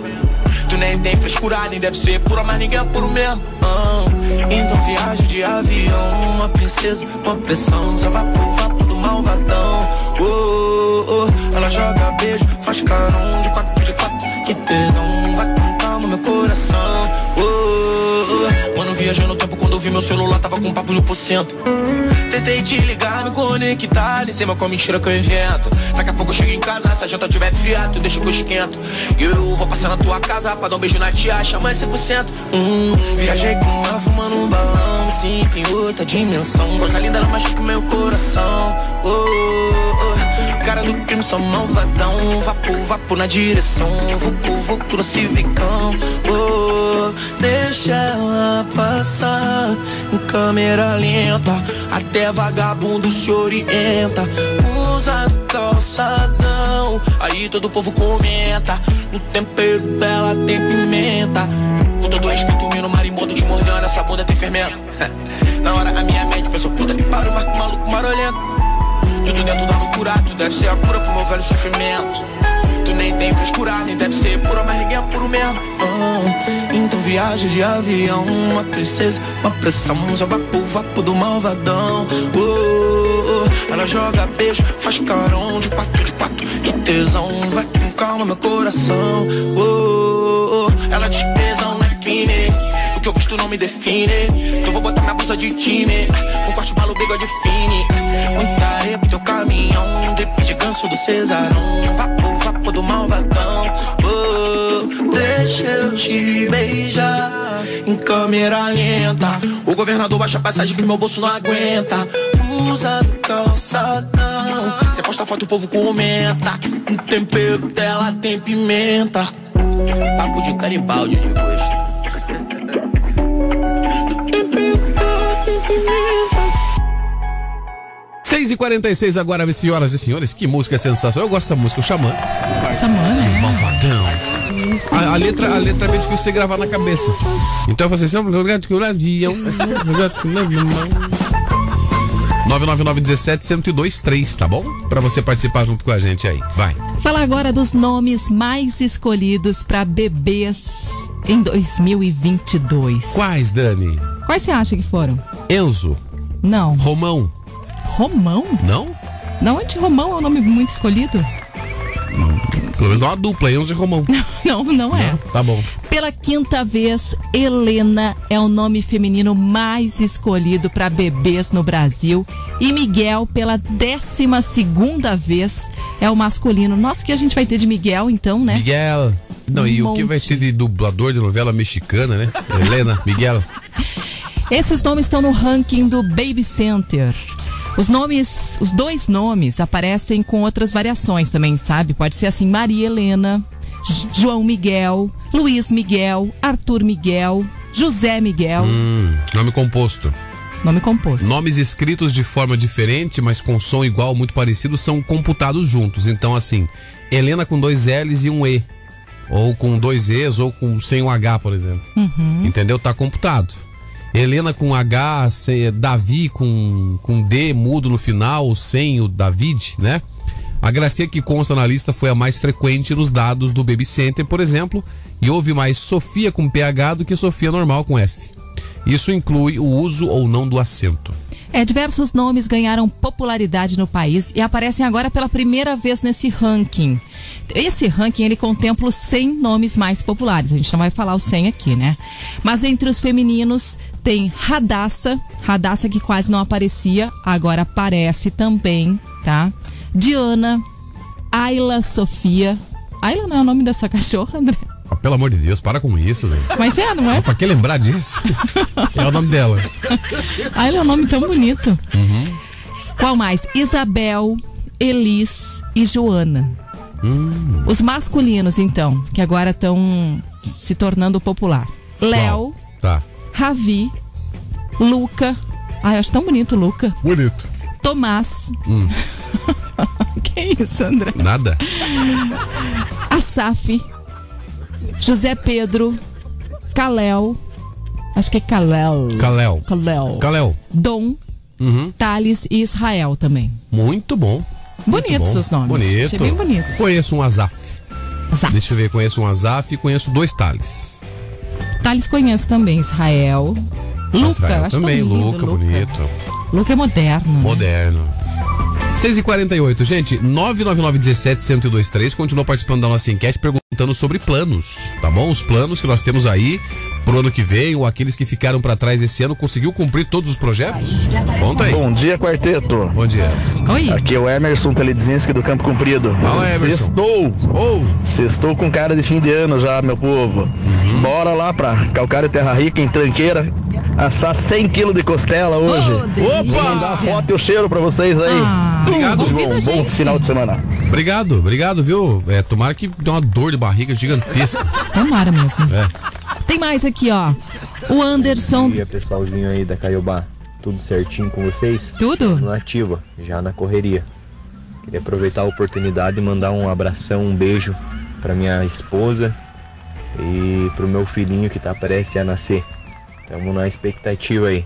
Tu nem tem frescura, nem deve ser pura, mas ninguém é puro mesmo. ah. então viajo de avião, uma princesa, uma pressão, só vai pro vapo do malvadão. Oh, oh. Ela joga beijo, faz carão de quatro de quatro, que tesão, vai com calma meu coração. Oh. Mano, viajando no tempo quando eu vi meu celular, tava com papo mil por cento. Tentei te ligar, me conectar, nem sei mais qual mentira que eu invento. Daqui a pouco eu chego em casa, se a janta tiver fria, tu deixa que eu esquento. E eu vou passar na tua casa pra dar um beijo na tia, chama 100%. Hum, viajei com ela fumando um balão, me sinto em outra dimensão. Coisa linda, ela machuca meu coração. Oh, oh, oh. Cara do crime, sou malvadão. Vapo, vapo na direção, vucu, vucu no civicão. Oh, deixa ela passar em câmera lenta. Até vagabundo se orienta. Usa calçadão, aí todo o povo comenta. No tempero dela tem pimenta. Com todo respeito, meu marimbondo te mordendo, essa bunda tem fermento. Na hora a minha mente pensou, puta que pariu, marco maluco marolento. Tudo dentro da loucura, tu deve ser a cura pro meu velho sofrimento. Tu nem tem frescura, nem deve ser pura, mas ninguém é puro mesmo. Ah, então viaja de avião, uma princesa, uma pressão, só vapo, vapo do malvadão. Oh, oh, ela joga beijo, faz carão de quatro, de quatro, de tesão, vai com calma meu coração. Oh, oh, Eu visto não me define. Então vou botar minha blusa de time. Com corte balo, bigode fine. Muita areia teu caminhão. Drip de ganso do Cesarão. Vapo, vapo do malvadão. Oh, deixa eu te beijar. Em câmera lenta. O governador baixa a passagem que meu bolso não aguenta. Usa do calçadão. Você posta foto, o povo comenta. O tempero dela tem pimenta. Papo de caribaldi de gosto. 6 e 46 agora, senhoras e senhores, que música sensacional. Eu gosto dessa música, o Xamã. Xamã, né? Malvadão. A, a letra, a letra é meio difícil de gravar na cabeça. Então eu falei assim, lugar que eu avião. 999-17-1023, tá bom? Pra você participar junto com a gente aí. Vai. Fala agora dos nomes mais escolhidos para bebês em 2022. Quais, Dani? Quais você acha que foram? Enzo. Não. Romão. Romão? Não? Não, de Romão é um nome muito escolhido. Pelo menos é uma dupla, Enzo e Romão. Não, não é. Tá bom. Pela quinta vez, Helena é o nome feminino mais escolhido para bebês no Brasil. E Miguel, pela décima segunda vez, é o masculino. Nossa, que a gente vai ter de Miguel, então, né? Miguel. Não, Um e o que monte. vai ser de dublador de novela mexicana, né? Helena, Miguel. Esses nomes estão no ranking do Baby Center. Os nomes, os dois nomes aparecem com outras variações também, sabe? Pode ser assim, Maria Helena, João Miguel, Luiz Miguel, Arthur Miguel, José Miguel, Hum, nome composto. nome composto. Nomes escritos de forma diferente, mas com som igual, muito parecido, são computados juntos. Então, assim, Helena com dois L's e um E. Ou com dois E's, ou com sem um H, por exemplo. Uhum. Entendeu? Tá computado. Helena com H, Davi com, com D mudo no final, sem o David, né? A grafia que consta na lista foi a mais frequente nos dados do Baby Center, por exemplo, e houve mais Sofia com PH do que Sofia normal com F. Isso inclui o uso ou não do acento. É, diversos nomes ganharam popularidade no país e aparecem agora pela primeira vez nesse ranking. Esse ranking ele contempla os 100 nomes mais populares. A gente não vai falar os 100 aqui, né? Mas entre os femininos tem Radassa, Radassa que quase não aparecia, agora aparece também, tá? Diana, Ayla Sofia. Ayla não é o nome da sua cachorra, André? Ah, pelo amor de Deus, para com isso, velho. Mas é, não é? Pra que lembrar disso? é o nome dela. Ayla é um nome tão bonito. Uhum. Qual mais? Isabel, Elis e Joana. Hum. Os masculinos, então, que agora estão se tornando popular. Léo, Tá. Ravi, Luca. Ai, eu acho tão bonito, Luca. Bonito. Tomás. Hum. que isso, André? Nada. Asaf, José Pedro, Kalel. Acho que é Kalel. Kalel. Kalel. Kalel. Dom, Uhum. Thales e Israel também. Muito bom. Bonitos os nomes. Bonito. Achei bem bonitos. Conheço um Azaf. Deixa eu ver, conheço um Azaf e conheço dois Thales. Thales conhece também Israel. Luca, Israel acho também, lindo, Luca, bonito. Luca é moderno. né? Moderno. 6h48, gente, 999-17-1023 continua participando da nossa enquete perguntando sobre planos, tá bom? Os planos que nós temos aí pro ano que vem ou aqueles que ficaram pra trás esse ano conseguiu cumprir todos os projetos? Conta aí. Bom dia, quarteto. Bom dia. Oi. Aqui é o Emerson Teledzinski do Campo Comprido. Fala, Emerson. Sextou. Oh. Sextou com cara de fim de ano já, meu povo. Uhum. Bora lá pra Calcário Terra Rica, em Tranqueira, assar 100 quilos de costela hoje. delícia. Vou mandar a foto e o cheiro pra vocês aí. Obrigado, Tudo João. bom, bom final de semana. Obrigado, obrigado, viu? É, tomara que dê uma dor de barriga gigantesca. Tomara mesmo. É. Tem mais aqui, ó. O Anderson. Bom dia, pessoalzinho aí da Caiobá. Tudo certinho com vocês? Tudo. No ativa, já na correria. Queria aproveitar a oportunidade e mandar um abração, um beijo pra minha esposa e pro meu filhinho que tá prestes a nascer. Tamo na expectativa aí.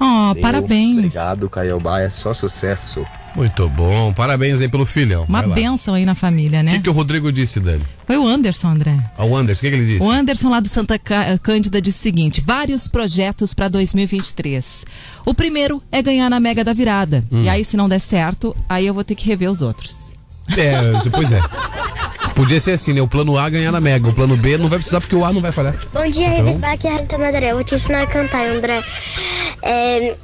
Ó, Valeu, parabéns. Obrigado, Caiobá. É só sucesso. Muito bom, parabéns aí pelo filhão. Uma benção aí na família, O né? que, que o Rodrigo disse dele? Foi o Anderson, André. Ah, O Anderson, o que, que ele disse? O Anderson lá do Santa Cá- Cândida disse o seguinte: vários projetos para 2023. O primeiro é ganhar na Mega da Virada. Hum. E aí, se não der certo, aí eu vou ter que rever os outros. É, pois é. Podia ser assim, né? O plano A ganhar na Mega, o plano B não vai precisar porque o A não vai falhar. Bom dia, Tá revista aqui é a Rita Madre. Eu vou te ensinar a cantar, André. É,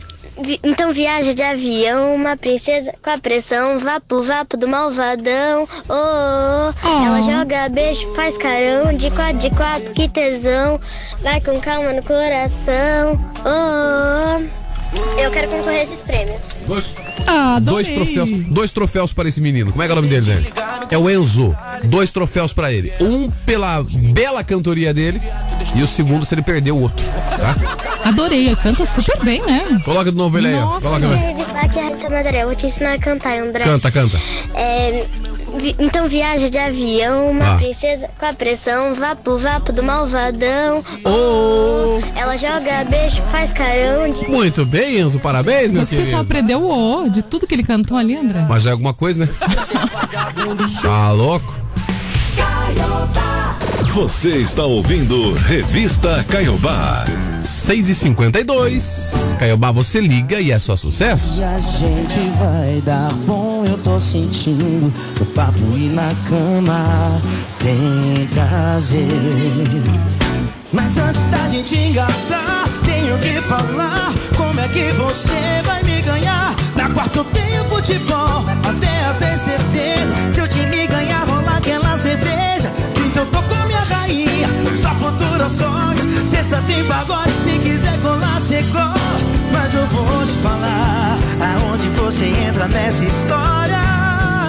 vi- então viaja de avião, uma princesa com a pressão, vapo, vapo do malvadão. Oh, oh. Ela joga beijo, faz carão, de quatro, de quatro, que tesão. Vai com calma no coração. Oh, eu quero concorrer a esses prêmios. Dois, Ah, dois troféus, dois troféus para esse menino. Como é que é o nome dele, né? É o Enzo. Dois troféus para ele. Um pela bela cantoria dele e o segundo se ele perder o outro, tá? Adorei, canta super bem, né? Coloca de novo ele aí, ó. Coloca. Eu vou te ensinar a cantar, André. Canta, canta. É, vi- então viaja de avião, uma Ah. princesa com a pressão, vapo, vapo do malvadão. Oh. Ela joga beijo, faz carão de Muito bem, Enzo. Parabéns, meu Você querido. só aprendeu o O de tudo que ele cantou ali, André. Mas já é alguma coisa, né? Tá louco? Você está ouvindo Revista Caiobá. 6 e 52 Caiobá, você liga e é só sucesso. E a gente vai dar bom, eu tô sentindo no papo e na cama tem prazer. Mas antes da gente engatar, tenho que falar como é que você vai me ganhar. Na quarta eu tenho futebol, até as 10 certeza. Se eu te me ganhar, rolar aquela cerveja. Então tô com rainha, sua futura sogra. Sexta tem pagode, se quiser colar, cê cola. Mas eu vou te falar aonde você entra nessa história.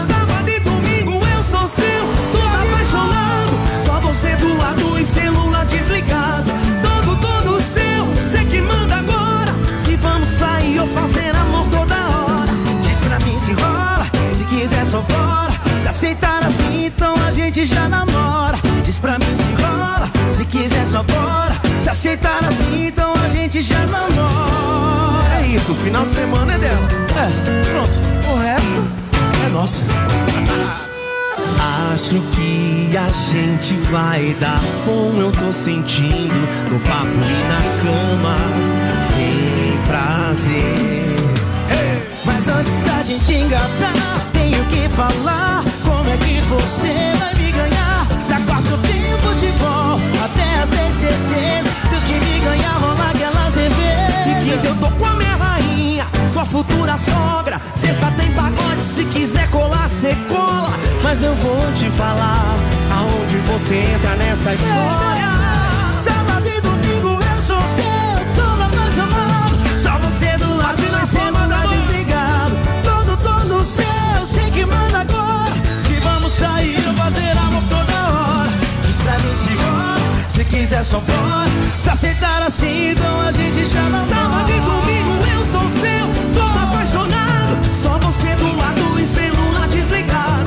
Sábado e domingo eu sou seu, tô apaixonado. Só você do lado e celular desligado. Todo, todo seu, cê que manda agora. Se vamos sair ou fazer amor toda hora. Diz pra mim se rola, se quiser só bora. Se aceitar assim, então a gente já namora. Quiser só bora. Se aceitar assim, então a gente já namora. É isso, o final de semana é dela. É, pronto. O resto é nosso. Acho que a gente vai dar bom, eu tô sentindo no papo e na cama. Tem prazer. Mas antes da gente engatar, tenho que falar como é que você vai me ganhar. Até as seis certeza. Se eu te me ganhar, rolar aquela cerveja. E quinta eu tô com a minha rainha, sua futura sogra. Sexta tem pagode, se quiser colar, cê cola. Mas eu vou te falar aonde você entra nessa história. Sábado e domingo eu sou seu, todo apaixonado. Só você do lado e na cima tá desligado. Todo, todo seu, sei que manda agora. Se vamos sair fazer amor toda hora. Pra mim se quiser só bora. Se aceitar assim, então a gente já não Sábado e domingo eu sou seu, todo apaixonado. Só você do lado e celular desligado.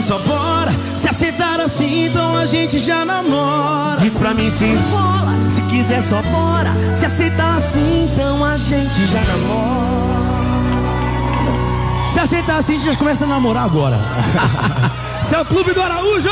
Só bora. Se aceitar assim, então a gente já namora. Diz pra mim se rola, se quiser só bora. Se aceitar assim, então a gente já namora. Se aceitar assim, a gente já começa a namorar agora. Esse é o Clube do Araújo!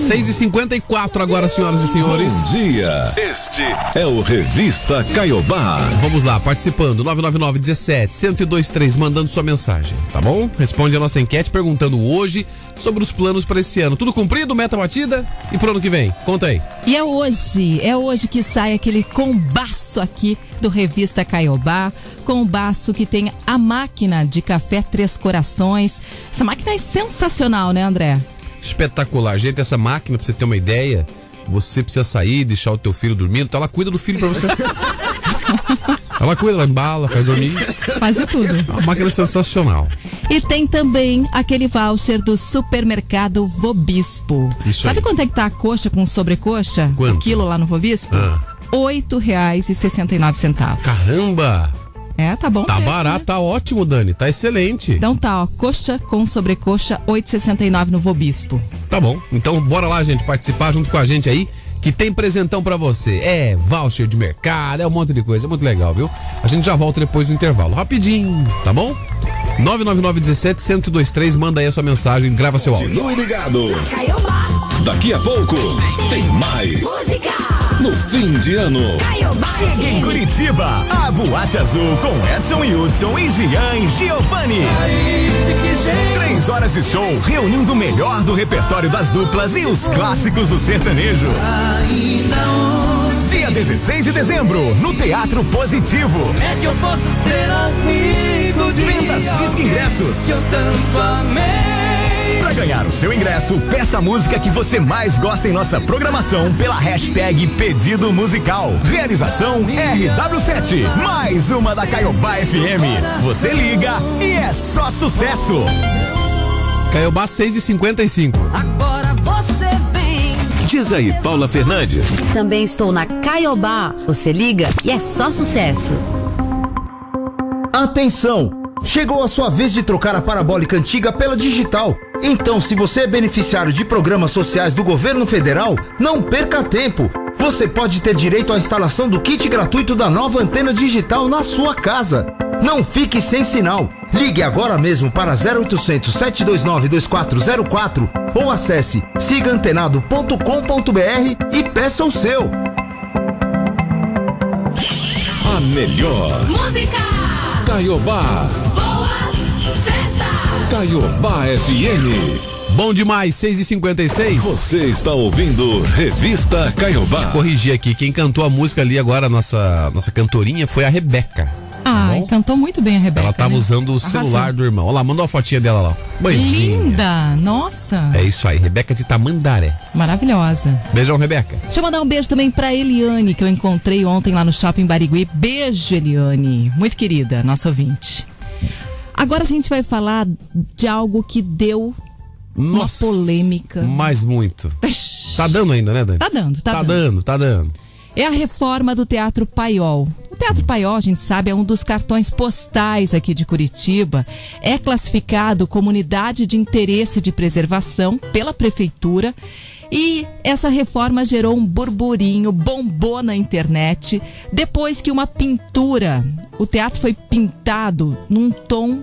6 e 54 agora, senhoras e senhores. Bom dia. Este é o Revista Caiobá. Vamos lá, participando. 999 17 1023, mandando sua mensagem, tá bom? Responde a nossa enquete perguntando hoje sobre os planos para esse ano. Tudo cumprido, meta batida? E pro ano que vem? Conta aí. E é hoje, é hoje que sai aquele combaço aqui do Revista Caiobá, combaço que tem a máquina de café Três Corações. Essa máquina é sensacional, né, André? Espetacular. Gente, essa máquina, pra você ter uma ideia, você precisa sair, deixar o teu filho dormindo, então ela cuida do filho pra você. ela cuida, ela embala, faz dormir. Faz de tudo. A máquina é sensacional. E tem também aquele voucher do supermercado Vobispo. Isso Sabe aí. quanto é que tá a coxa com sobrecoxa? Quanto? O quilo lá no Vobispo? Ah. Oito reais e sessenta e nove centavos. Caramba! É, tá bom. Tá preço, barato, né? tá ótimo, Dani. Tá excelente. Então tá, ó, coxa com sobrecoxa, 8,69 no Vobispo. Tá bom. Então bora lá, gente, participar junto com a gente aí, que tem presentão pra você. É voucher de mercado, é um monte de coisa. É muito legal, viu? A gente já volta depois do intervalo. Rapidinho, tá bom? 999 17 1023, manda aí a sua mensagem, grava seu áudio. Continue ligado. Daqui a pouco tem mais. No fim de ano. Chega em Curitiba, a Boate Azul com Edson Hudson e Gian Giovanni. Três horas de show reunindo o melhor do repertório das duplas e os clássicos do sertanejo. Dia 16 de dezembro, no Teatro Positivo. É que eu posso ser amigo de Vendas Disque Ingressos. que eu tanto amei. Para ganhar o seu ingresso, peça a música que você mais gosta em nossa programação pela hashtag Pedido Musical. Realização RW7. Mais uma da Caiobá FM. Você liga e é só sucesso. Caiobá 6 e 55 Agora você vem. Diz aí, Paula Fernandes. Também estou na Caiobá. Você liga e é só sucesso. Atenção! Chegou a sua vez de trocar a parabólica antiga pela digital. Então, se você é beneficiário de programas sociais do governo federal, não perca tempo. Você pode ter direito à instalação do kit gratuito da nova antena digital na sua casa. Não fique sem sinal. Ligue agora mesmo para 0800 729 2404 ou acesse sigaantenado.com.br e peça o seu. A melhor. Música. Caiobá. Boas festas. Caiobá FM. Bom demais, 6 e 56 Você está ouvindo Revista Caiobá. Corrigir aqui, quem cantou a música ali agora, nossa, nossa cantorinha, foi a Rebeca. Ah, cantou muito bem a Rebeca. Ela tava né? usando o celular do irmão. Olha lá, mandou a fotinha dela lá. Mãezinha. Linda! Nossa! É isso aí, Rebeca de Tamandaré. Maravilhosa. Beijão, Rebeca. Deixa eu mandar um beijo também pra Eliane, que eu encontrei ontem lá no Shopping Barigui. Beijo, Eliane. Muito querida, nossa ouvinte. Agora a gente vai falar de algo que deu uma Nossa, polêmica. Mais muito. Tá dando ainda, né, Dani? Tá dando, tá, Tá dando. dando, tá dando. É a reforma do Teatro Paiol. O Teatro Paiol, a gente sabe, é um dos cartões postais aqui de Curitiba. É classificado como unidade de interesse de preservação pela prefeitura. E essa reforma gerou um burburinho, bombou na internet, depois que uma pintura, o teatro foi pintado num tom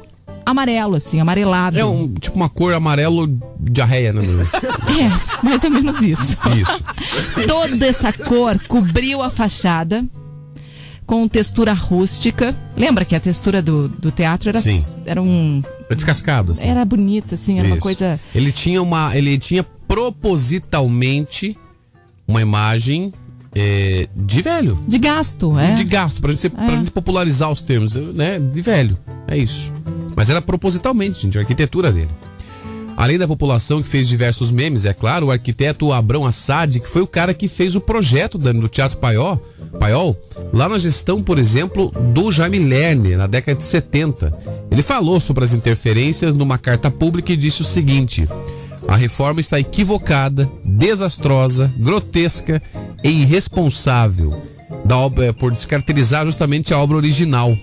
amarelo, assim, amarelado. É um, tipo uma cor amarelo diarreia, né, meu? É, mais ou menos isso. Isso. Toda essa cor cobriu a fachada com textura rústica. Lembra que a textura do, do teatro era, Sim. era um. Descascado, assim. Era bonita, assim, era uma Isso. coisa. Ele tinha uma. Ele tinha propositalmente uma imagem é, de velho. De gasto, é. De gasto, pra gente, pra É. gente popularizar os termos, né? De velho. É isso. Mas era propositalmente, gente, a arquitetura dele. Além da população que fez diversos memes, é claro, o arquiteto Abrão Assad, que foi o cara que fez o projeto do Teatro Paiol, Paiol, lá na gestão, por exemplo, do Jaime Lerner, na década de 70. Ele falou sobre as interferências numa carta pública e disse o seguinte: a reforma está equivocada, desastrosa, grotesca e irresponsável da obra, por descaracterizar justamente a obra original.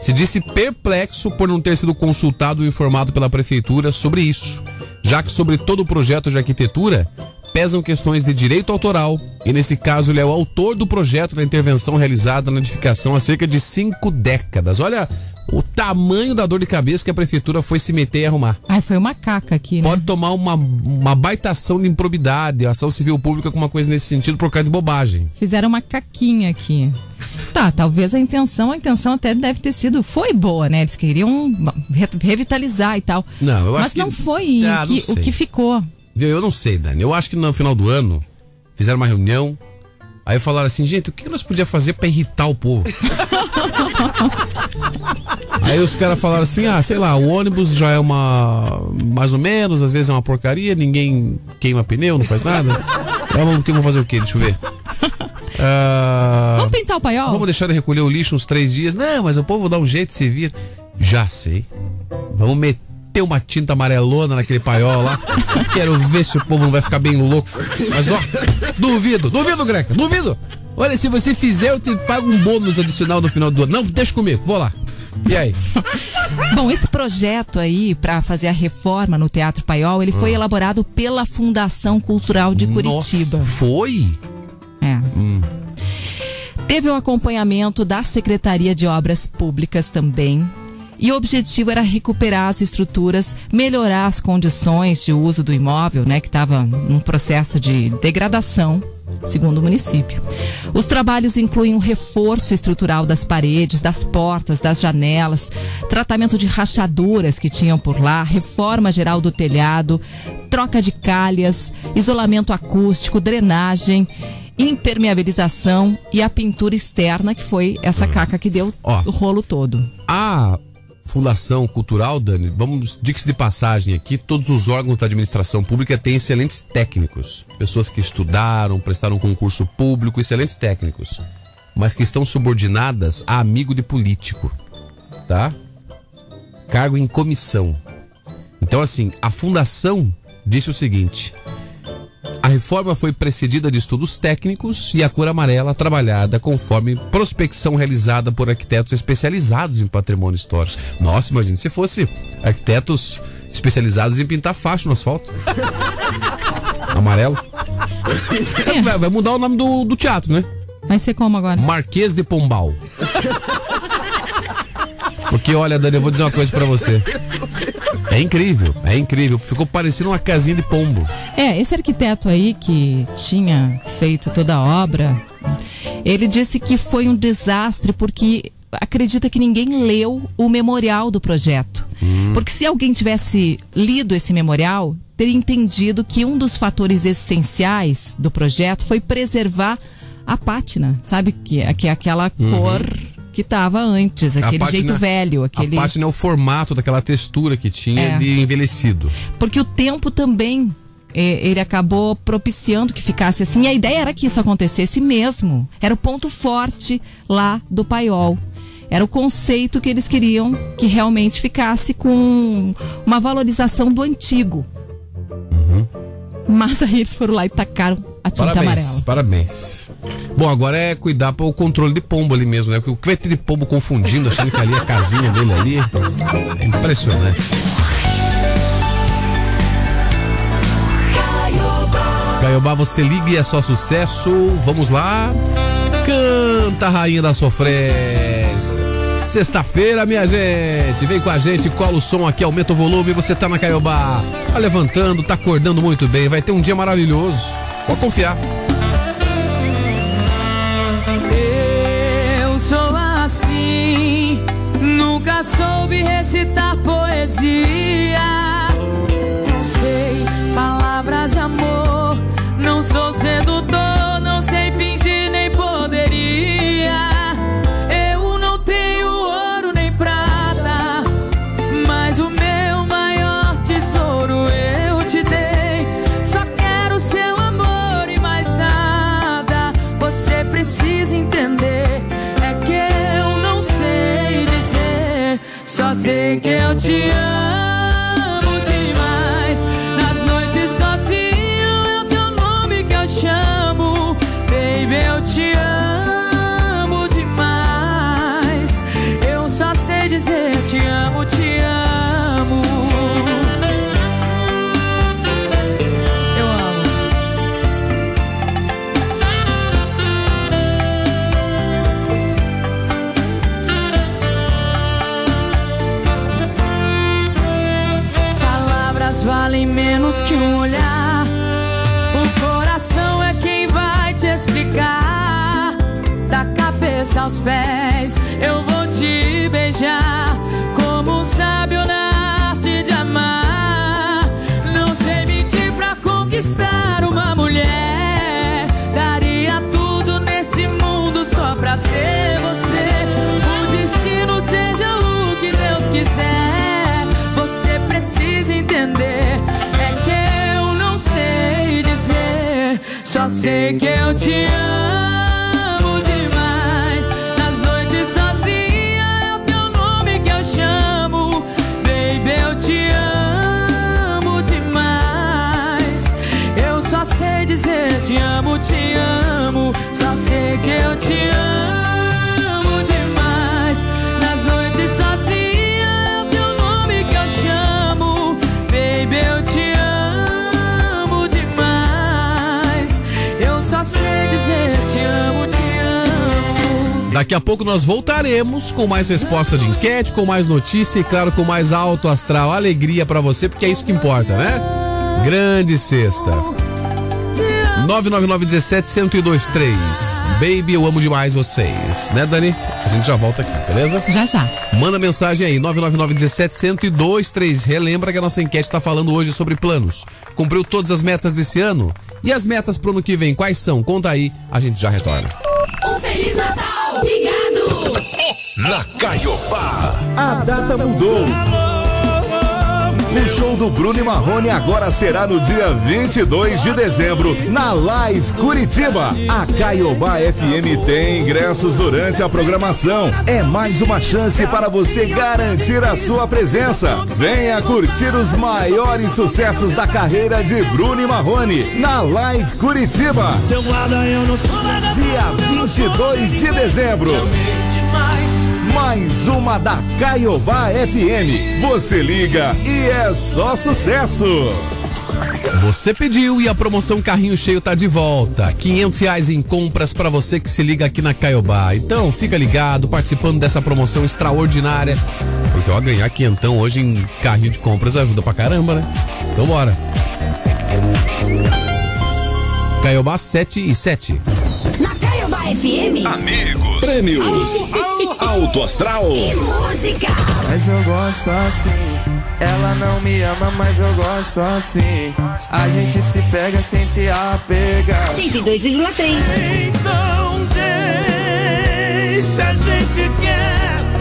Se disse perplexo por não ter sido consultado ou informado pela prefeitura sobre isso, já que sobre todo o projeto de arquitetura pesam questões de direito autoral e nesse caso ele é o autor do projeto da intervenção realizada na edificação há cerca de cinco décadas. Olha, o tamanho da dor de cabeça que a prefeitura foi se meter e arrumar. Ai, foi uma caca aqui, né? Pode tomar uma, uma baita ação de improbidade, ação civil pública com uma coisa nesse sentido por causa de bobagem. Fizeram uma caquinha aqui. Tá, talvez a intenção, a intenção até deve ter sido, foi boa, né? Eles queriam re- revitalizar e tal. Não, eu acho Mas que- não foi Ah, o, não que, o que ficou. Eu não sei, Dani. Eu acho que no final do ano fizeram uma reunião. Aí falaram assim, gente, o que nós podíamos fazer pra irritar o povo? Aí os caras falaram assim, ah, sei lá, o ônibus já é uma. mais ou menos, às vezes é uma porcaria, ninguém queima pneu, não faz nada. Então vamos, vamos fazer o quê? Deixa eu ver. Ah, Vamos pintar o paiol? Vamos deixar de recolher o lixo uns três dias. Não, mas o povo dá um jeito de se vir. Já sei. Vamos meter uma tinta amarelona naquele paiol lá. Quero ver se o povo não vai ficar bem louco. Mas ó, duvido, duvido, Greca, duvido. Olha, se você fizer, eu te pago um bônus adicional no final do ano. Não, deixa comigo, vou lá. E aí? Bom, esse projeto aí para fazer a reforma no Teatro Paiol, ele foi elaborado pela Fundação Cultural de Curitiba. Nossa, foi? É. Hum. Teve o acompanhamento da Secretaria de Obras Públicas também. E o objetivo era recuperar as estruturas, melhorar as condições de uso do imóvel, né, que estava num processo de degradação, segundo o município. Os trabalhos incluem um reforço estrutural das paredes, das portas, das janelas, tratamento de rachaduras que tinham por lá, reforma geral do telhado, troca de calhas, isolamento acústico, drenagem, impermeabilização e a pintura externa, que foi essa caca que deu Ó. o rolo todo. A Fundação Cultural, Dani, vamos, diga de passagem aqui, todos os órgãos da administração pública têm excelentes técnicos. Pessoas que estudaram, prestaram concurso público, excelentes técnicos. Mas que estão subordinadas a amigo de político. Tá? Cargo em comissão. Então, assim, a fundação disse o seguinte: a reforma foi precedida de estudos técnicos e a cor amarela trabalhada conforme prospecção realizada por arquitetos especializados em patrimônio histórico. Nossa, imagina se fosse arquitetos especializados em pintar faixa no asfalto. Amarelo. Vai, vai mudar o nome do, do teatro, né? Vai ser como agora? Marquês de Pombal. Porque olha, Dani, eu vou dizer uma coisa pra você. É incrível, é incrível. Ficou parecendo uma casinha de pombo. É, esse arquiteto aí que tinha feito toda a obra, ele disse que foi um desastre porque acredita que ninguém leu o memorial do projeto. Porque se alguém tivesse lido esse memorial, teria entendido que um dos fatores essenciais do projeto foi preservar a pátina, sabe? Que, que é aquela Uhum. cor que estava antes, aquele pátina- jeito velho, aquele. A pátina é o formato daquela textura que tinha É. de envelhecido. Porque o tempo também eh, ele acabou propiciando que ficasse assim. E a ideia era que isso acontecesse mesmo. Era o ponto forte lá do paiol. Era o conceito que eles queriam que realmente ficasse com uma valorização do antigo. Mas aí eles foram lá e tacaram a tinta Parabéns, amarela. parabéns. Bom, agora é cuidar para o controle de pombo ali mesmo, né? Porque o que vai ter de pombo confundindo, achando que ali é a casinha dele ali. É impressionante. Caiobá, você liga e é só sucesso. Vamos lá. Canta, rainha da sofrência. Sexta-feira, minha gente. Vem com a gente, cola o som aqui, aumenta o volume. Você tá na Caiobá. Tá levantando, tá acordando muito bem. Vai ter um dia maravilhoso. Pode confiar. Eu sou assim, nunca soube recitar poesia. Só sei que Daqui a pouco nós voltaremos com mais resposta de enquete, com mais notícia e, claro, com mais alto astral, alegria pra você, porque é isso que importa, né? Grande sexta. 999-17-1023. Baby, eu amo demais vocês. Né, Dani? A gente já volta aqui, beleza? Já já. Manda mensagem aí, 999-17-1023. Relembra que a nossa enquete tá falando hoje sobre planos. Cumpriu todas as metas desse ano? E as metas pro ano que vem, quais são? Conta aí, a gente já retorna. Um Feliz Natal! Na Caiobá. A data mudou. O show do Bruno e Marrone agora será no dia 22 de dezembro, na Live Curitiba. A Caiobá FM tem ingressos durante a programação. É mais uma chance para você garantir a sua presença. Venha curtir os maiores sucessos da carreira de Bruno e Marrone na Live Curitiba. Dia 22 de dezembro. Mais uma da Caiobá FM. Você liga e é só sucesso. Você pediu e a promoção Carrinho Cheio tá de volta. 500 reais em compras para você que se liga aqui na Caiobá. Então fica ligado, participando dessa promoção extraordinária. Porque ó, ganhar quinhentão hoje em carrinho de compras ajuda pra caramba, né? Então bora. Caiobá 7 e 7. FM. Amigos. Prêmios. Alto Astral. Música. Mas eu gosto assim. Ela não me ama, mas eu gosto assim. A gente se pega sem se apegar. 102,3. Então deixa a gente quieto.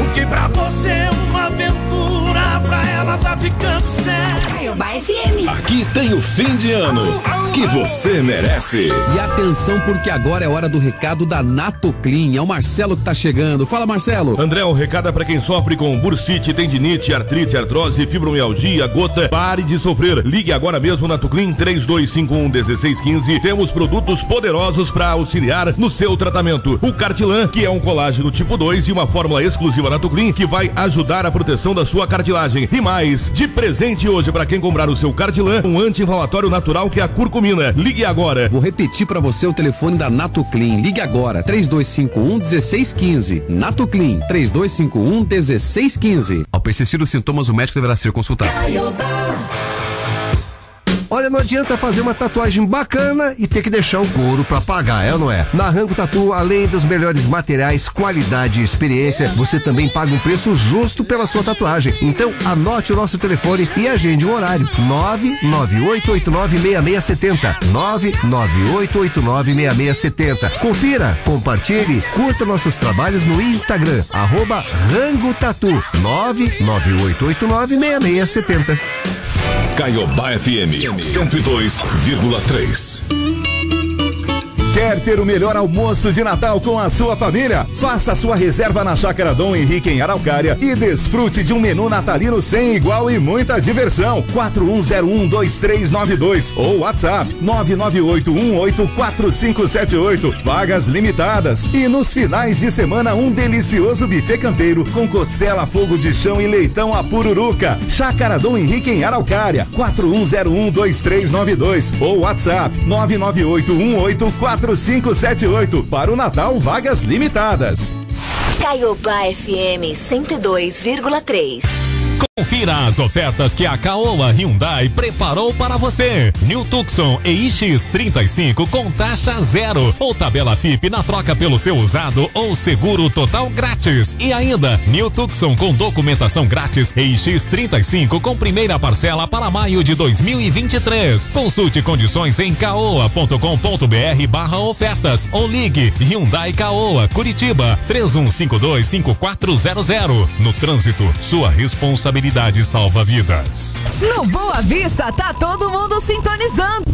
O que pra você é uma aventura, pra ela tá ficando sério. FM. Aqui tem o fim de ano que você merece. E atenção, porque agora é hora do recado da Nato Clean. É o Marcelo que tá chegando. Fala, Marcelo. André, o recado é para quem sofre com bursite, tendinite, artrite, artrose, fibromialgia, gota. Pare de sofrer. Ligue agora mesmo na Tuclin 32511615. Temos produtos poderosos para auxiliar no seu tratamento. O Cartilan, que é um colágeno tipo 2 e uma fórmula exclusiva na Tuclin que vai ajudar a proteção da sua cartilagem. E mais, de presente hoje para quem comprar o seu Cartilan, um anti-inflamatório natural que é a curcumina. Ligue agora. Vou repetir para você o telefone da Nato Clean. Ligue agora, 3251 1615. Nato Clean, 3251 1615. Ao persistir os sintomas, o médico deverá ser consultado. Olha, não adianta fazer uma tatuagem bacana e ter que deixar o couro pra pagar, é ou não é? Na Rango Tatu, além dos melhores materiais, qualidade e experiência, você também paga um preço justo pela sua tatuagem. Então, anote o nosso telefone e agende um horário. 998896670. 998896670. Confira, compartilhe, curta nossos trabalhos no Instagram, arroba Rango Tatu. 998896670. Caiobá FM 102,3. Quer ter o melhor almoço de Natal com a sua família? Faça sua reserva na Chácara Dom Henrique em Araucária e desfrute de um menu natalino sem igual e muita diversão. 41012392 ou WhatsApp 998184578. Vagas limitadas. E nos finais de semana um delicioso buffet campeiro com costela, fogo de chão e leitão a pururuca. Chácara Dom Henrique em Araucária. 41012392 ou WhatsApp 998184578. Para o Natal, vagas limitadas. Caiobá FM 102,3. Confira as ofertas que a Caoa Hyundai preparou para você. New Tucson EX35 com taxa zero ou tabela FIP na troca pelo seu usado ou seguro total grátis. E ainda, New Tucson com documentação grátis EX35 com primeira parcela para maio de 2023. Consulte condições em caoa.com.br barra ofertas ou ligue Hyundai Caoa Curitiba 31525400. No trânsito, sua responsabilidade salva vidas. No Boa Vista tá todo mundo sintonizando.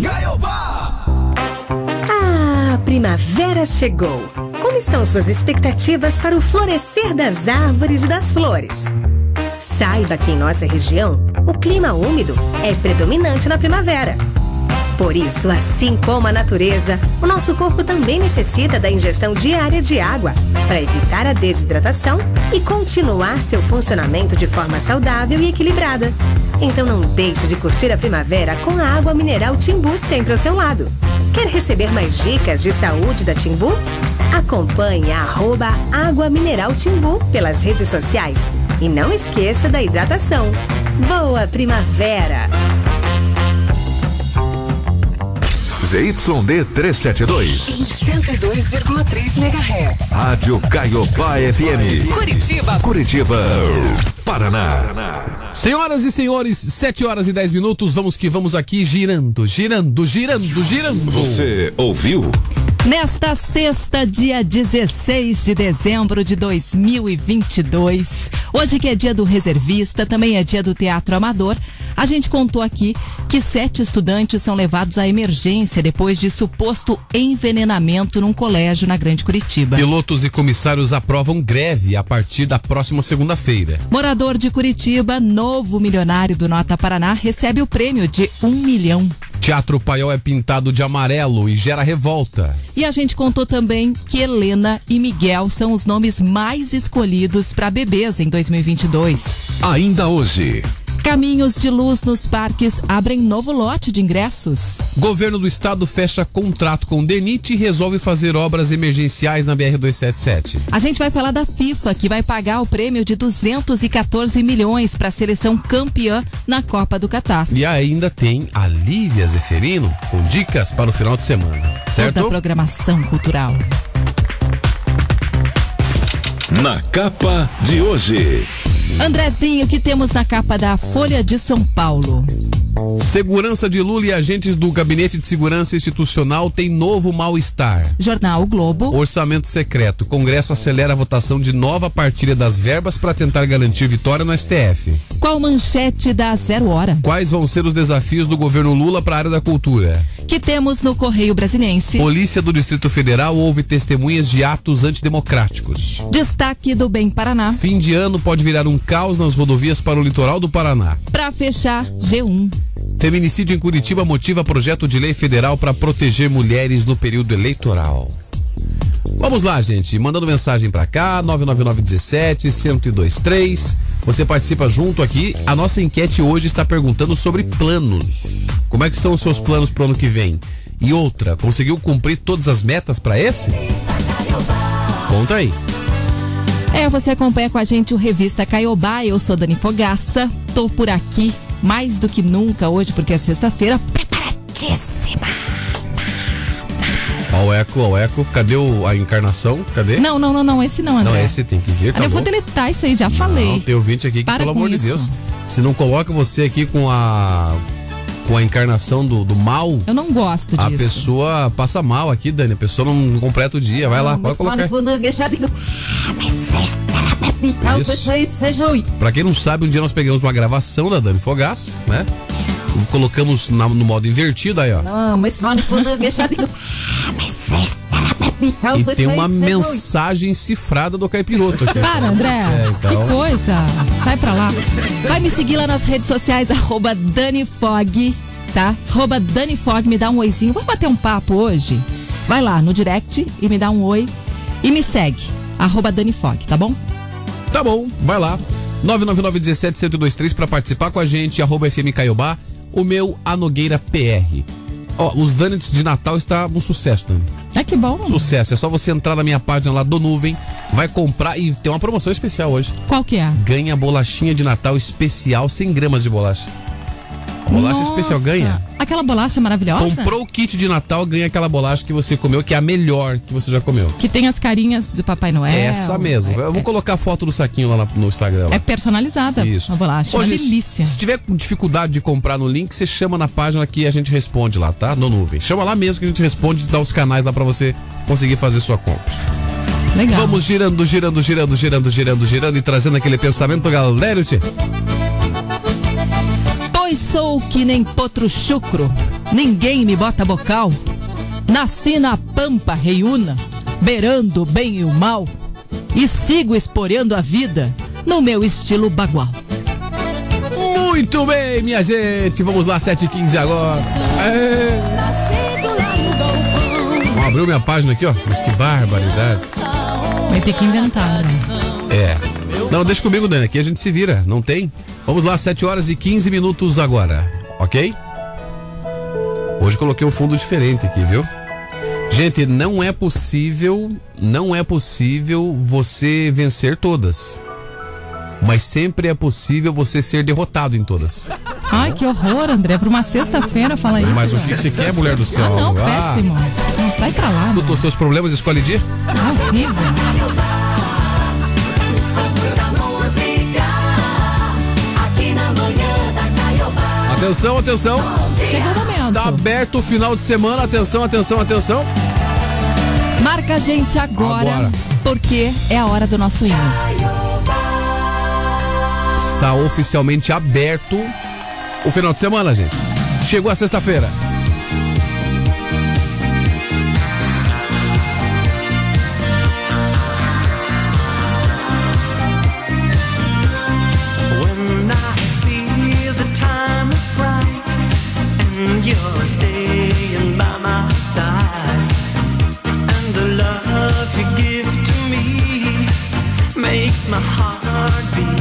Ah, a primavera chegou. Como estão suas expectativas para o florescer das árvores e das flores? Saiba que em nossa região, o clima úmido é predominante na primavera. Por isso, assim como a natureza, o nosso corpo também necessita da ingestão diária de água para evitar a desidratação e continuar seu funcionamento de forma saudável e equilibrada. Então não deixe de curtir a primavera com a água mineral Timbu sempre ao seu lado. Quer receber mais dicas de saúde da Timbu? Acompanhe a Água Mineral Timbu pelas redes sociais. E não esqueça da hidratação. Boa primavera! ZYD 372. Em 102,3 MHz. Rádio Caiobá FM. Curitiba. Curitiba. Paraná. Senhoras e senhores, 7 horas e 10 minutos, vamos que vamos aqui girando, girando, girando, girando. Você ouviu? Nesta sexta, dia 16 de dezembro de 2022, hoje que é dia do reservista, também é dia do teatro amador, a gente contou aqui que sete estudantes são levados à emergência depois de suposto envenenamento num colégio na Grande Curitiba. Pilotos e comissários aprovam greve a partir da próxima segunda-feira. Morador de Curitiba, novo milionário do Nota Paraná, recebe o prêmio de um milhão. Teatro Paiol é pintado de amarelo e gera revolta. E a gente contou também que Helena e Miguel são os nomes mais escolhidos para bebês em 2022. Ainda hoje. Caminhos de luz nos parques abrem novo lote de ingressos. Governo do estado fecha contrato com o DENIT e resolve fazer obras emergenciais na BR-277. A gente vai falar da FIFA, que vai pagar o prêmio de 214 milhões para a seleção campeã na Copa do Catar. E ainda tem a Lívia Zeferino com dicas para o final de semana. Certo? Toda a programação cultural. Na capa de hoje. Andrezinho, o que temos na capa da Folha de São Paulo? Segurança de Lula e agentes do Gabinete de Segurança Institucional têm novo mal-estar. Jornal Globo. Orçamento secreto. Congresso acelera a votação de nova partilha das verbas para tentar garantir vitória no STF. Qual manchete da Zero Hora? Quais vão ser os desafios do governo Lula para a área da cultura? Que temos no Correio Brasiliense. Polícia do Distrito Federal houve testemunhas de atos antidemocráticos. Destaque do Bem Paraná. Fim de ano pode virar um caos nas rodovias para o litoral do Paraná. Para fechar, G1. Feminicídio em Curitiba motiva projeto de lei federal para proteger mulheres no período eleitoral. Vamos lá, gente. Mandando mensagem para cá, 99917 1023. Você participa junto aqui. A nossa enquete hoje está perguntando sobre planos. Como é que são os seus planos para o ano que vem? E outra, conseguiu cumprir todas as metas para esse? Conta aí. É, você acompanha com a gente o Revista Caiobá. Eu sou Dani Fogaça. Tô por aqui mais do que nunca hoje, porque é sexta-feira. Preparadíssima. Ó o eco, ó o eco. Cadê o, a encarnação? Cadê? Não, não, não, não. Esse não, André. Não, esse tem que vir, tá eu bom? vou deletar isso aí, já falei. Não, tem ouvinte aqui que, Para pelo amor de isso. Deus, se não coloca você aqui com a com a encarnação do, do mal, Eu não gosto disso. a pessoa passa mal aqui, Dani. A pessoa não completa o dia. Vai lá, pode colocar. Isso. Pra quem não sabe, um dia nós pegamos uma gravação da Dani Fogaça, né? Colocamos na- no modo invertido aí, ó. Não, mas E tem uma mensagem cifrada do caipiroto aqui. Para, André. É, então. Que coisa. Sai pra lá. Vai me seguir lá nas redes sociais, arroba DaniFog, tá? Arroba DaniFog, me dá um oizinho. Vamos bater um papo hoje? Vai lá no direct e me dá um oi. E me segue, arroba DaniFog, tá bom? Tá bom, vai lá. 999-17-1023 pra participar com a gente, arroba FM Caiobá, o meu Anogueira PR. Ó, os donuts de Natal está um sucesso, Dani. É que bom. Sucesso. É só você entrar na minha página lá do Nuvem, vai comprar e tem uma promoção especial hoje. Qual que é? Ganha bolachinha de Natal especial 100 gramas de bolacha. Bolacha Nossa, especial ganha. Aquela bolacha maravilhosa? Comprou o kit de Natal, ganha aquela bolacha que você comeu, que é a melhor que você já comeu. Que tem as carinhas do Papai Noel. Essa mesmo. Eu vou colocar a foto do saquinho lá no Instagram. lá. É personalizada Isso. a bolacha. Ô, uma gente, delícia. Se tiver dificuldade de comprar no link, você chama na página que a gente responde lá, tá? No nuvem. Chama lá mesmo que a gente responde e dá os canais lá pra você conseguir fazer sua compra. Legal. Vamos girando, girando, girando, girando, girando, girando e trazendo aquele pensamento, galera. Pois sou que nem potro chucro, ninguém me bota bocal. Nasci na pampa reiúna, beirando o bem e o mal. E sigo esporeando a vida no meu estilo bagual. Muito bem, minha gente. Vamos lá, 7h15 agora. É. Abriu minha página aqui, ó. Mas que barbaridade. Vai ter que inventar, né? É. Não, deixa comigo, Dani. Aqui a gente se vira. Não tem? Vamos lá, 7 horas e 15 minutos agora. Ok? Hoje coloquei um fundo diferente aqui, viu? Gente, não é possível, não é possível você vencer todas. Mas sempre é possível você ser derrotado em todas. Ai, que horror, André. Pra uma sexta-feira falar isso. Mas o que você quer, mulher do céu? Ah, não, péssimo. Não sai pra lá. Escuta os teus problemas, escolhe dia? Ah, horrível. Atenção, atenção. Chegou o momento. Está aberto o final de semana. Atenção, atenção, atenção. Marca a gente agora, Agora. porque é a hora do nosso hino. Está oficialmente aberto o final de semana, gente. Chegou a sexta-feira. You're staying by my side, and the love you give to me makes my heart beat.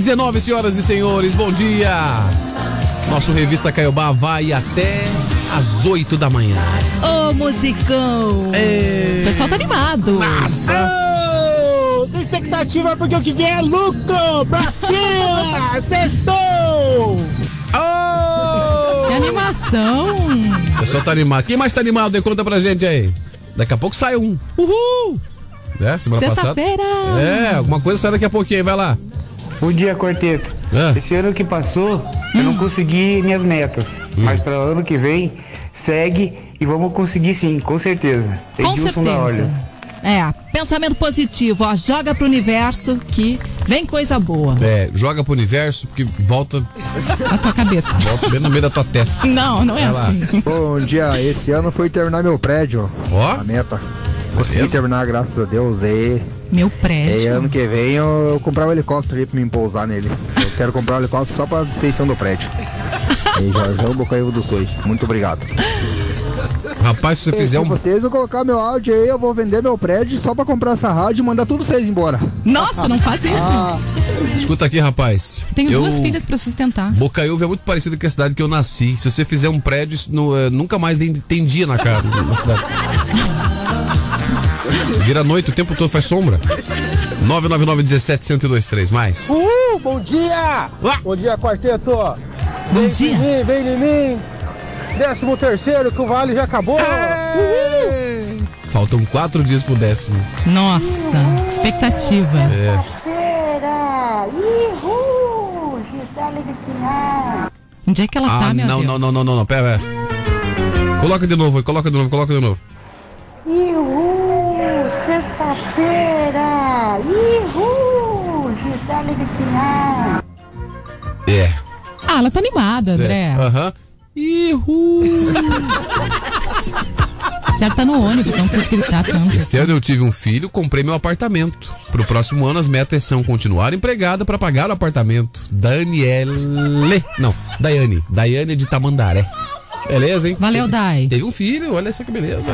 19 senhoras e senhores, bom dia. Nosso Revista Caiobá vai até às 8 da manhã. Ô, musicão! O pessoal tá animado. Ô, Sem expectativa, porque o que vem é lucro! Pra cima! Sextou! Que animação! O pessoal tá animado. Quem mais tá animado aí? Conta pra gente aí. Daqui a pouco sai um. Uhul! É, semana passada. Sexta-feira! É, alguma coisa sai daqui a pouquinho, vai lá. Bom dia, quarteto. É. Esse ano que passou, eu não consegui minhas metas. Mas para o ano que vem, segue e vamos conseguir sim, com certeza. Com Edilson certeza. É, pensamento positivo, ó, joga pro universo que vem coisa boa. É, joga pro universo porque volta. Na tua cabeça. Volta bem no meio da tua testa. Não, não é lá. assim. Bom dia, esse ano foi terminar meu prédio. Ó. A meta. Consegui terminar, graças a Deus. E, Meu e prédio. ano que vem eu, eu comprar um helicóptero aí pra me pousar nele. Eu quero comprar um helicóptero só pra cima do prédio. E já, já o Bocaiúva do Sul. Muito obrigado. Rapaz, se você E fizer se um. vocês não colocar meu áudio aí, eu vou vender meu prédio só pra comprar essa rádio e mandar tudo vocês embora. Nossa, não faz isso. Ah, Escuta aqui, rapaz. Tenho eu... duas filhas pra sustentar. Bocaiúva é muito parecido com a cidade que eu nasci. Se você fizer um prédio, não, é, nunca mais tem, tem dia na cara na cidade. Vira noite, o tempo todo faz sombra. 999 17 1023 mais. Uh, bom dia! Bom dia, quarteto! Bom vem dia. em mim, vem em mim! Décimo terceiro, que o vale já acabou! Uhul. Faltam quatro dias pro décimo. Nossa, expectativa. É. Onde é que ela Ah, tá, meu não, Deus? não, não, não, não, não, pera, pera. Coloca de novo, coloca de novo, coloca de novo. Ihu! Sexta-feira! Ihu! Gisele Bittinar! É. Ah, ela tá animada, André. É, Aham. Ihu! Certo, tá no ônibus, não quis gritar tanto. Este ano eu tive um filho, comprei meu apartamento. Pro próximo ano as metas são continuar empregada para pagar o apartamento. Daniele. Não, Daiane. Daiane de Tamandaré. Beleza, hein? Valeu, Dai. Teve um filho, olha só que beleza.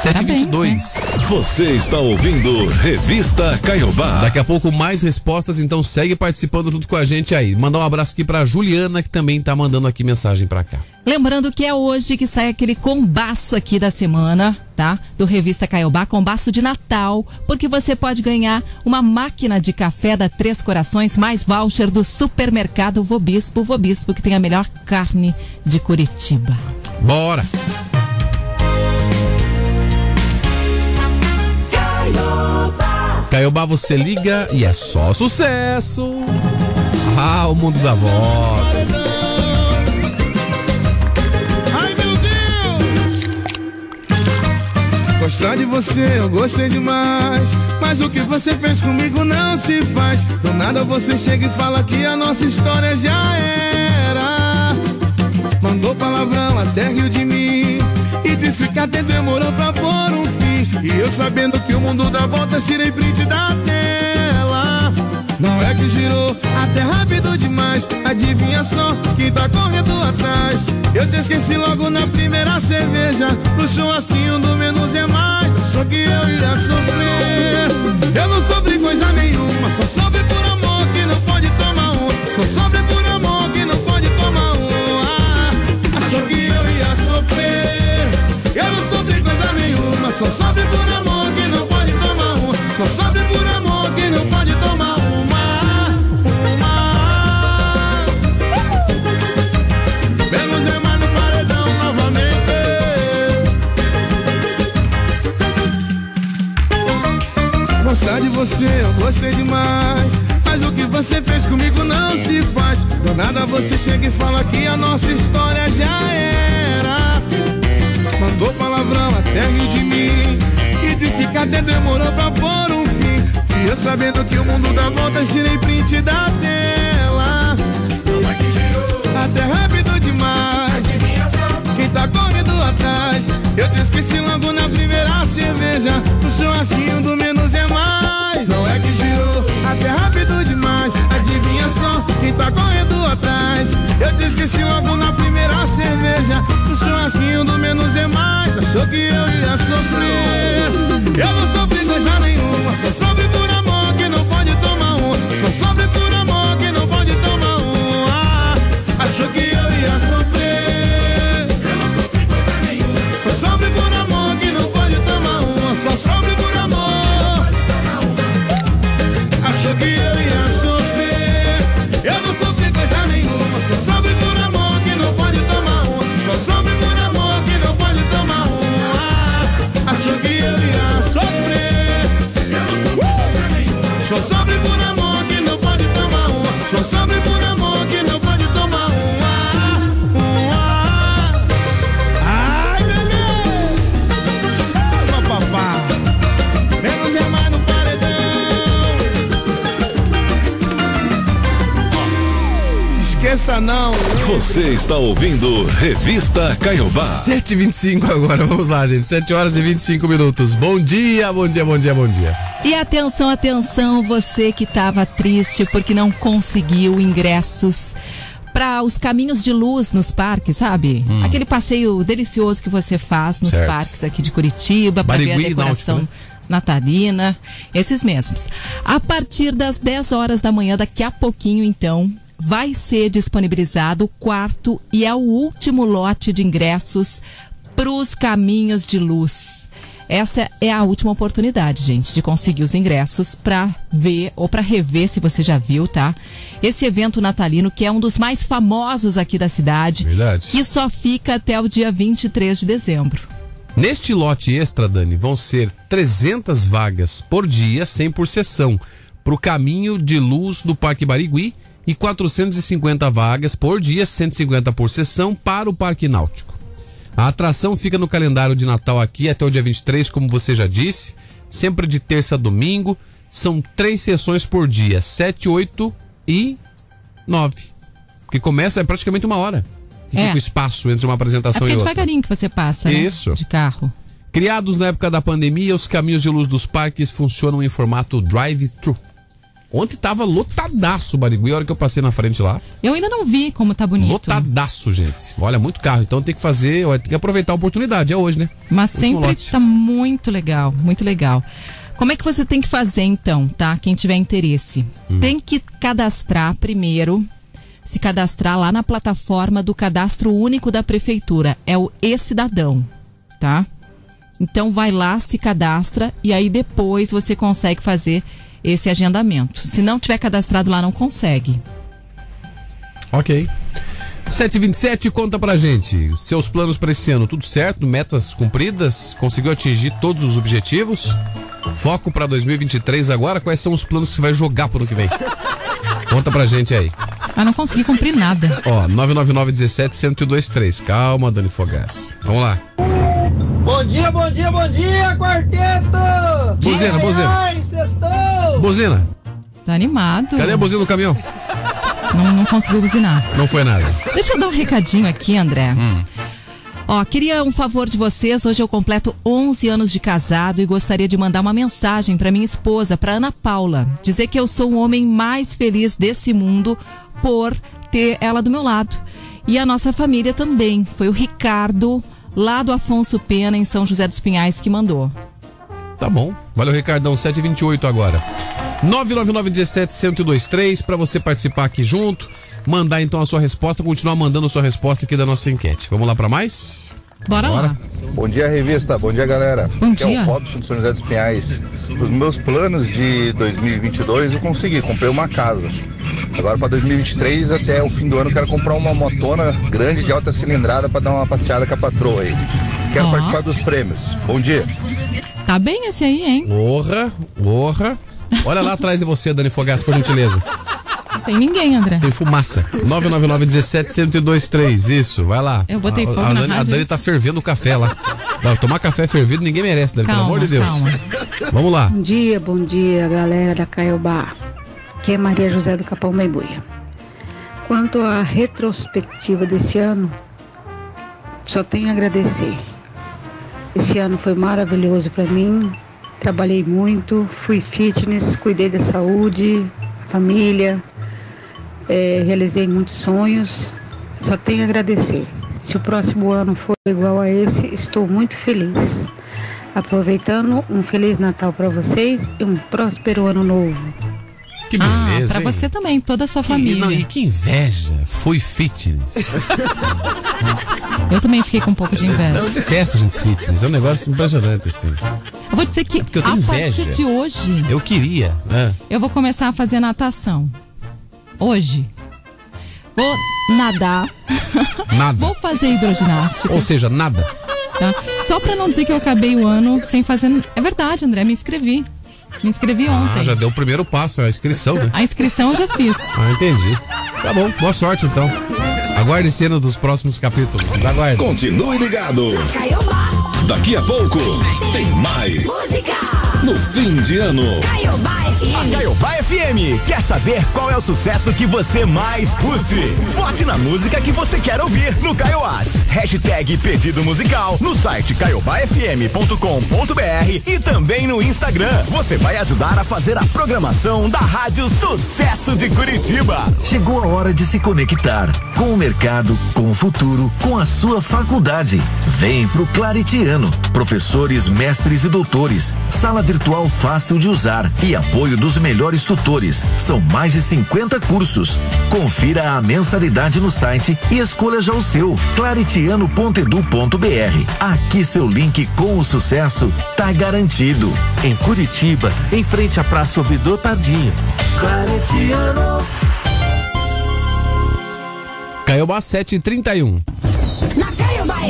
Parabéns, 722. Você está ouvindo Revista Caiobá. Daqui a pouco mais respostas, então segue participando junto com a gente aí. Mandar um abraço aqui pra Juliana, que também tá mandando aqui mensagem pra cá. Lembrando que é hoje que sai aquele combaço aqui da semana, tá? Do Revista Caiobá, combaço de Natal, porque você pode ganhar uma máquina de café da Três Corações mais voucher do supermercado Vobispo, Vobispo que tem a melhor carne de Curitiba. Bora! Caiobá, você liga e é só sucesso. Ah, o mundo da voz. Ai meu Deus! Gostar de você eu gostei demais. Mas o que você fez comigo não se faz. Do nada você chega e fala que a nossa história já era. Mandou palavrão até riu de mim. E disse que até demorou pra pôr um. E eu sabendo que o mundo dá voltas, tirei print da tela. Não é que girou até rápido demais. Adivinha só quem tá correndo atrás. Eu te esqueci logo na primeira cerveja. No churrasquinho do menos é mais. Só que eu ia sofrer. Eu não sofri coisa nenhuma. Só sofri por amor que não pode tomar um. Só sofri por amor Só sofri por amor que não pode tomar um. Só sofri por amor que não pode tomar uma. Uma. Menos é mais no paredão novamente. Gostar de você, eu gostei demais. Mas o que você fez comigo não se faz. Do nada você chega e fala que a nossa história já era. Mandou palavrão até riu de mim. E disse que até demorou pra pôr um fim. E eu sabendo que o mundo dá voltas, tirei print da tela. Até rápido demais. Quem tá correndo atrás? Eu te esqueci logo na primeira cerveja. No churrasquinho do menos é mais. Não é que girou até rápido demais. Adivinha só quem tá correndo atrás? Eu te esqueci logo na primeira era cerveja o churrasquinho do menos é mais Achou que eu ia sofrer. Eu não sofri coisa nenhuma Só sofre por amor que não pode tomar um Só sofre por amor que não pode tomar um ah, Achou que eu ia sofrer. Você está ouvindo Revista Caiobá. 7h25 agora, vamos lá, gente. 7 horas e 25 minutos. Bom dia, bom dia, bom dia, bom dia. E atenção, atenção, você que estava triste porque não conseguiu ingressos para os caminhos de luz nos parques, sabe? Hum. Aquele passeio delicioso que você faz nos Certo. parques aqui de Curitiba para ver a decoração Náutico, natalina, esses mesmos. A partir das 10 horas da manhã, daqui a pouquinho, então, vai ser disponibilizado o quarto e é o último lote de ingressos para os caminhos de luz. Essa é a última oportunidade, gente, de conseguir os ingressos para ver ou para rever, se você já viu, tá? Esse evento natalino, que é um dos mais famosos aqui da cidade, Verdade. que só fica até o dia 23 de dezembro. Neste lote extra, Dani, vão ser 300 vagas por dia, 100 por sessão, para o caminho de luz do Parque Barigui e 450 vagas por dia, 150 por sessão, para o Parque Náutico. A atração fica no calendário de Natal aqui até o dia 23, como você já disse, sempre de terça a domingo. São três sessões por dia, 7, 8 e 9. Que começa é praticamente uma hora. E É. fica o espaço entre uma É apresentação porque e é outra. devagarinho que você passa, né? Isso. De carro. Criados na época da pandemia, os caminhos de luz dos parques funcionam em formato drive-thru. Ontem tava lotadaço o Barigui, a hora que eu passei na frente lá. Eu ainda não vi como tá bonito. Lotadaço, gente. Olha, muito carro. Então tem que fazer, tem que aproveitar a oportunidade. É hoje, né? Mas Último sempre lote. tá muito legal, muito legal. Como é que você tem que fazer então, tá? Quem tiver interesse. Hum. Tem que cadastrar primeiro, se cadastrar lá na plataforma do Cadastro Único da Prefeitura. É o E-Cidadão, tá? Então vai lá, se cadastra e aí depois você consegue fazer esse agendamento. Se não tiver cadastrado lá, não consegue. Ok. 727, conta pra gente. Os Seus planos pra esse ano, tudo certo? Metas cumpridas? Conseguiu atingir todos os objetivos? Foco pra 2023 agora? Quais são os planos que você vai jogar pro ano que vem? Conta pra gente aí. Mas não consegui cumprir nada. Ó, 999 17 1023. Calma, Dani Fogaça. Vamos lá. Bom dia, bom dia, bom dia, quarteto! Buzina, buzina. Buzina. Tá animado. Cadê a buzina do caminhão? Não, não conseguiu buzinar. Não foi nada. Deixa eu dar um recadinho aqui, André. Hum. Ó, queria um favor de vocês. Hoje eu completo 11 anos de casado e gostaria de mandar uma mensagem para minha esposa, para Ana Paula, dizer que eu sou o homem mais feliz desse mundo por ter ela do meu lado. E a nossa família também. Foi o Ricardo, lá do Afonso Pena, em São José dos Pinhais, que mandou. Tá bom. Valeu, Ricardão. 728 agora. 99917-1023 para você participar aqui junto. Mandar então a sua resposta, continuar mandando a sua resposta aqui da nossa enquete. Vamos lá para mais? Bora, lá. Bom dia, revista. Bom dia, galera. Bom Aqui dia. é o Robson de São José dos Pinhais. Os meus planos de 2022 eu consegui, comprei uma casa. Agora para 2023, até o fim do ano, eu quero comprar uma motona grande de alta cilindrada para dar uma passeada com a patroa aí. Quero participar dos prêmios. Bom dia. Tá bem esse aí, hein? Porra, porra. Olha lá atrás de você, Dani Fogaça, por gentileza. Não tem ninguém, André. Tem fumaça. 999-17-1023. Isso, vai lá. Eu botei a, fogo a na Dani, a. Dani tá fervendo o café lá. Não, tomar café fervido ninguém merece, Dani, pelo Calma, amor de Deus. calma. Vamos lá. Bom dia, bom dia, galera da Caiobá. Aqui é Maria José do Capão Bembuia. Quanto à retrospectiva desse ano, só tenho a agradecer. Esse ano foi maravilhoso para mim. Trabalhei muito, fui fitness, cuidei da saúde, família, eh, realizei muitos sonhos. Só tenho a agradecer. Se o próximo ano for igual a esse, estou muito feliz. Aproveitando, um Feliz Natal para vocês e um próspero ano novo. Que Ah, beleza, pra hein? você também, toda a sua Que- família. não, e que inveja. Foi fitness. Eu também fiquei com um pouco de inveja. Eu detesto gente fitness. É um negócio impressionante, assim. Eu vou dizer que, É eu a inveja. partir de hoje, Eu queria, né? eu vou começar a fazer natação. Hoje. Vou nadar. Nada. Vou fazer hidroginástica. Ou seja, nada. Tá? Só pra não dizer que eu acabei o ano sem fazer. É verdade, André, me inscrevi. Me inscrevi ontem. Ah, já deu o primeiro passo, a inscrição, né? A inscrição eu já fiz. Ah, entendi. Tá bom, boa sorte então. Aguarde cena dos próximos capítulos. Aguarde. Continue ligado. Daqui a pouco tem mais. Música no fim de ano. A Caiobá FM quer saber qual é o sucesso que você mais curte. Vote na música que você quer ouvir no Caioás. Hashtag pedido musical no site caiobafm.com.br e também no Instagram. Você vai ajudar a fazer a programação da Rádio Sucesso de Curitiba. Chegou a hora de se conectar com o mercado, com o futuro, com a sua faculdade. Vem pro Claritiano. Professores, mestres e doutores. Sala virtual fácil de usar e apoio dos melhores tutores. São mais de 50 cursos. Confira a mensalidade no site e escolha já o seu. claritiano.edu.br. Aqui seu link com o sucesso tá garantido. Em Curitiba, em frente à Praça Ouvidor Pardinho. Claritiano. Caiobá 731. Na Caiobá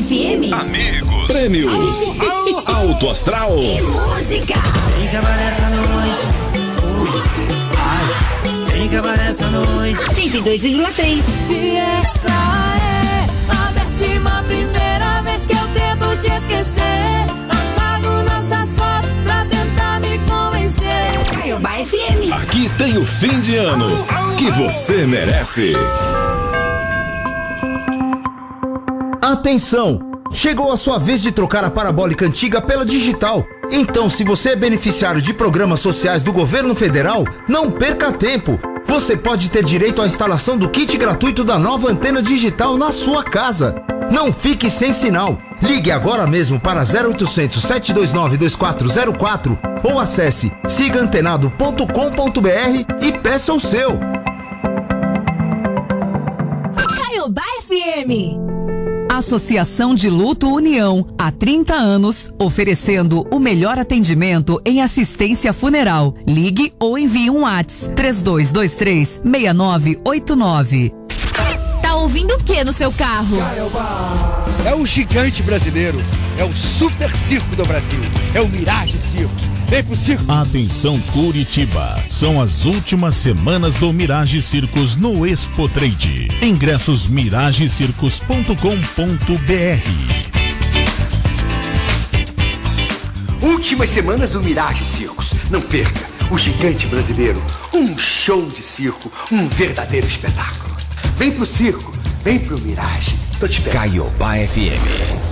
FM. Amigos. Prêmios. Alto Astral. Música. Tem que acabar essa noite. Ai, tem que acabar essa noite. 102,3. E essa é a décima primeira vez que eu tento te esquecer. Apago nossas fotos pra tentar me convencer. Caiobá FM. Aqui tem o fim de ano que você merece. Atenção! Chegou a sua vez de trocar a parabólica antiga pela digital. Então, se você é beneficiário de programas sociais do governo federal, não perca tempo. Você pode ter direito à instalação do kit gratuito da nova antena digital na sua casa. Não fique sem sinal. Ligue agora mesmo para 0800 729 2404 ou acesse sigaantenado.com.br e peça o seu. Caiobá FM. Associação de Luto União, há 30 anos, oferecendo o melhor atendimento em assistência funeral. Ligue ou envie um WhatsApp 3223 6989. Tá ouvindo o que no seu carro? É o gigante brasileiro. É o super circo do Brasil. É o Mirage Circos. Vem pro circo. Atenção Curitiba, são as últimas semanas do Mirage Circos no Expo Trade. Ingressos miragecircos.com.br. Últimas semanas do Mirage Circos. Não perca. O gigante brasileiro. Um show de circo. Um verdadeiro espetáculo. Vem pro circo. Vem pro Mirage. Tô te esperando. Caiobá FM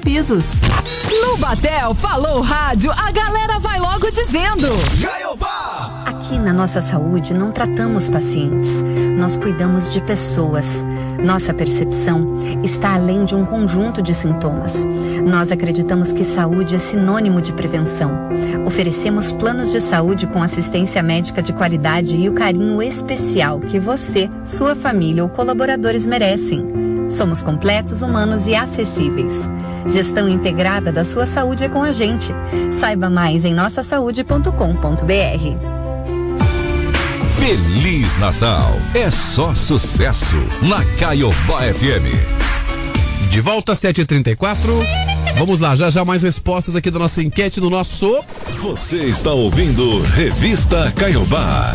Pisos. No Batel falou rádio, a galera vai logo dizendo. Aqui na nossa saúde não tratamos pacientes, nós cuidamos de pessoas. Nossa percepção está além de um conjunto de sintomas. Nós acreditamos que saúde é sinônimo de prevenção. Oferecemos planos de saúde com assistência médica de qualidade e o carinho especial que você, sua família ou colaboradores merecem. Somos completos, humanos e acessíveis. Gestão integrada da sua saúde é com a gente. Saiba mais em nossasaude.com.br. Feliz Natal. É só sucesso na Caiobá FM. De volta às 7h34. Vamos lá, já já mais respostas aqui da nossa enquete no nosso. Você está ouvindo Revista Caiobá.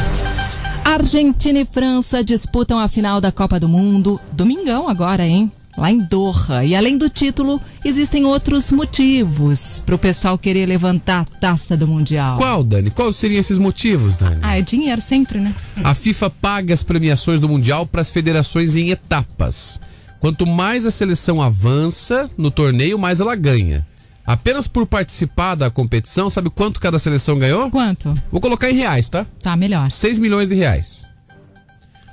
Argentina e França disputam a final da Copa do Mundo. Domingão agora, hein? Lá em Doha. E além do título, existem outros motivos para o pessoal querer levantar a taça do Mundial. Qual, Dani? Quais seriam esses motivos, Dani? Ah, é dinheiro sempre, né? A FIFA paga as premiações do Mundial para as federações em etapas. Quanto mais a seleção avança no torneio, mais ela ganha. Apenas por participar da competição, sabe quanto cada seleção ganhou? Quanto? Vou colocar em reais, tá? Tá, melhor. 6 milhões de reais.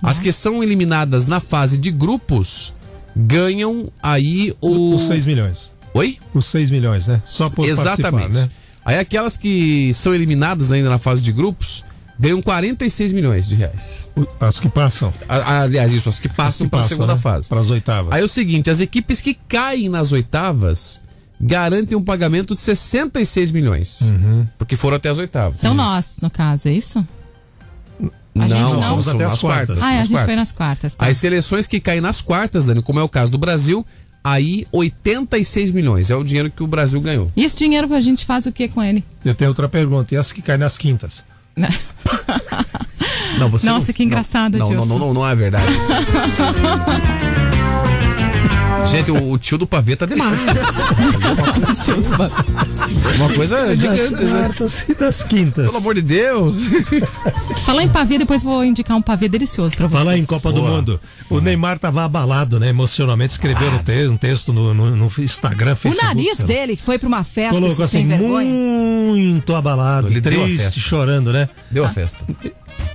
As que são eliminadas na fase de grupos ganham aí o. Os 6 milhões. Oi? Os 6 milhões, né? Só por Exatamente. participar, né? Aí aquelas que são eliminadas ainda na fase de grupos ganham 46 milhões de reais. As que passam. A- aliás, isso, as que passam para a passam, segunda né? fase. Para as oitavas. Aí é o seguinte, as equipes que caem nas oitavas garantem um pagamento de 66 milhões. Uhum. Porque foram até as oitavas. Então nós, no caso, é isso? Não, a gente não. nós Fomos até as nas quartas. Ah, é, a gente foi quartas. nas quartas. Tá. As seleções que caem nas quartas, Dani, como é o caso do Brasil, aí 86 milhões. É o dinheiro que o Brasil ganhou. E esse dinheiro a gente faz o que com ele? Eu tenho outra pergunta. E essa que cai nas quintas? Não, você Nossa, não- que engraçado, não, não, não, não, não é verdade. Gente, o, o tio do pavê tá demais. Uma coisa gigante, das né? quartas e das quintas. Pelo amor de Deus. Falar em pavê, depois vou indicar um pavê delicioso pra vocês. Falar em Copa do Boa. Mundo. O Neymar tava abalado, né? Emocionalmente. Escreveu no te- um texto no, no- no Instagram, O Facebook. nariz sei lá. dele, que foi pra uma festa Colocou assim, muito abalado, Ele deu a triste, festa. chorando, né? Deu a festa.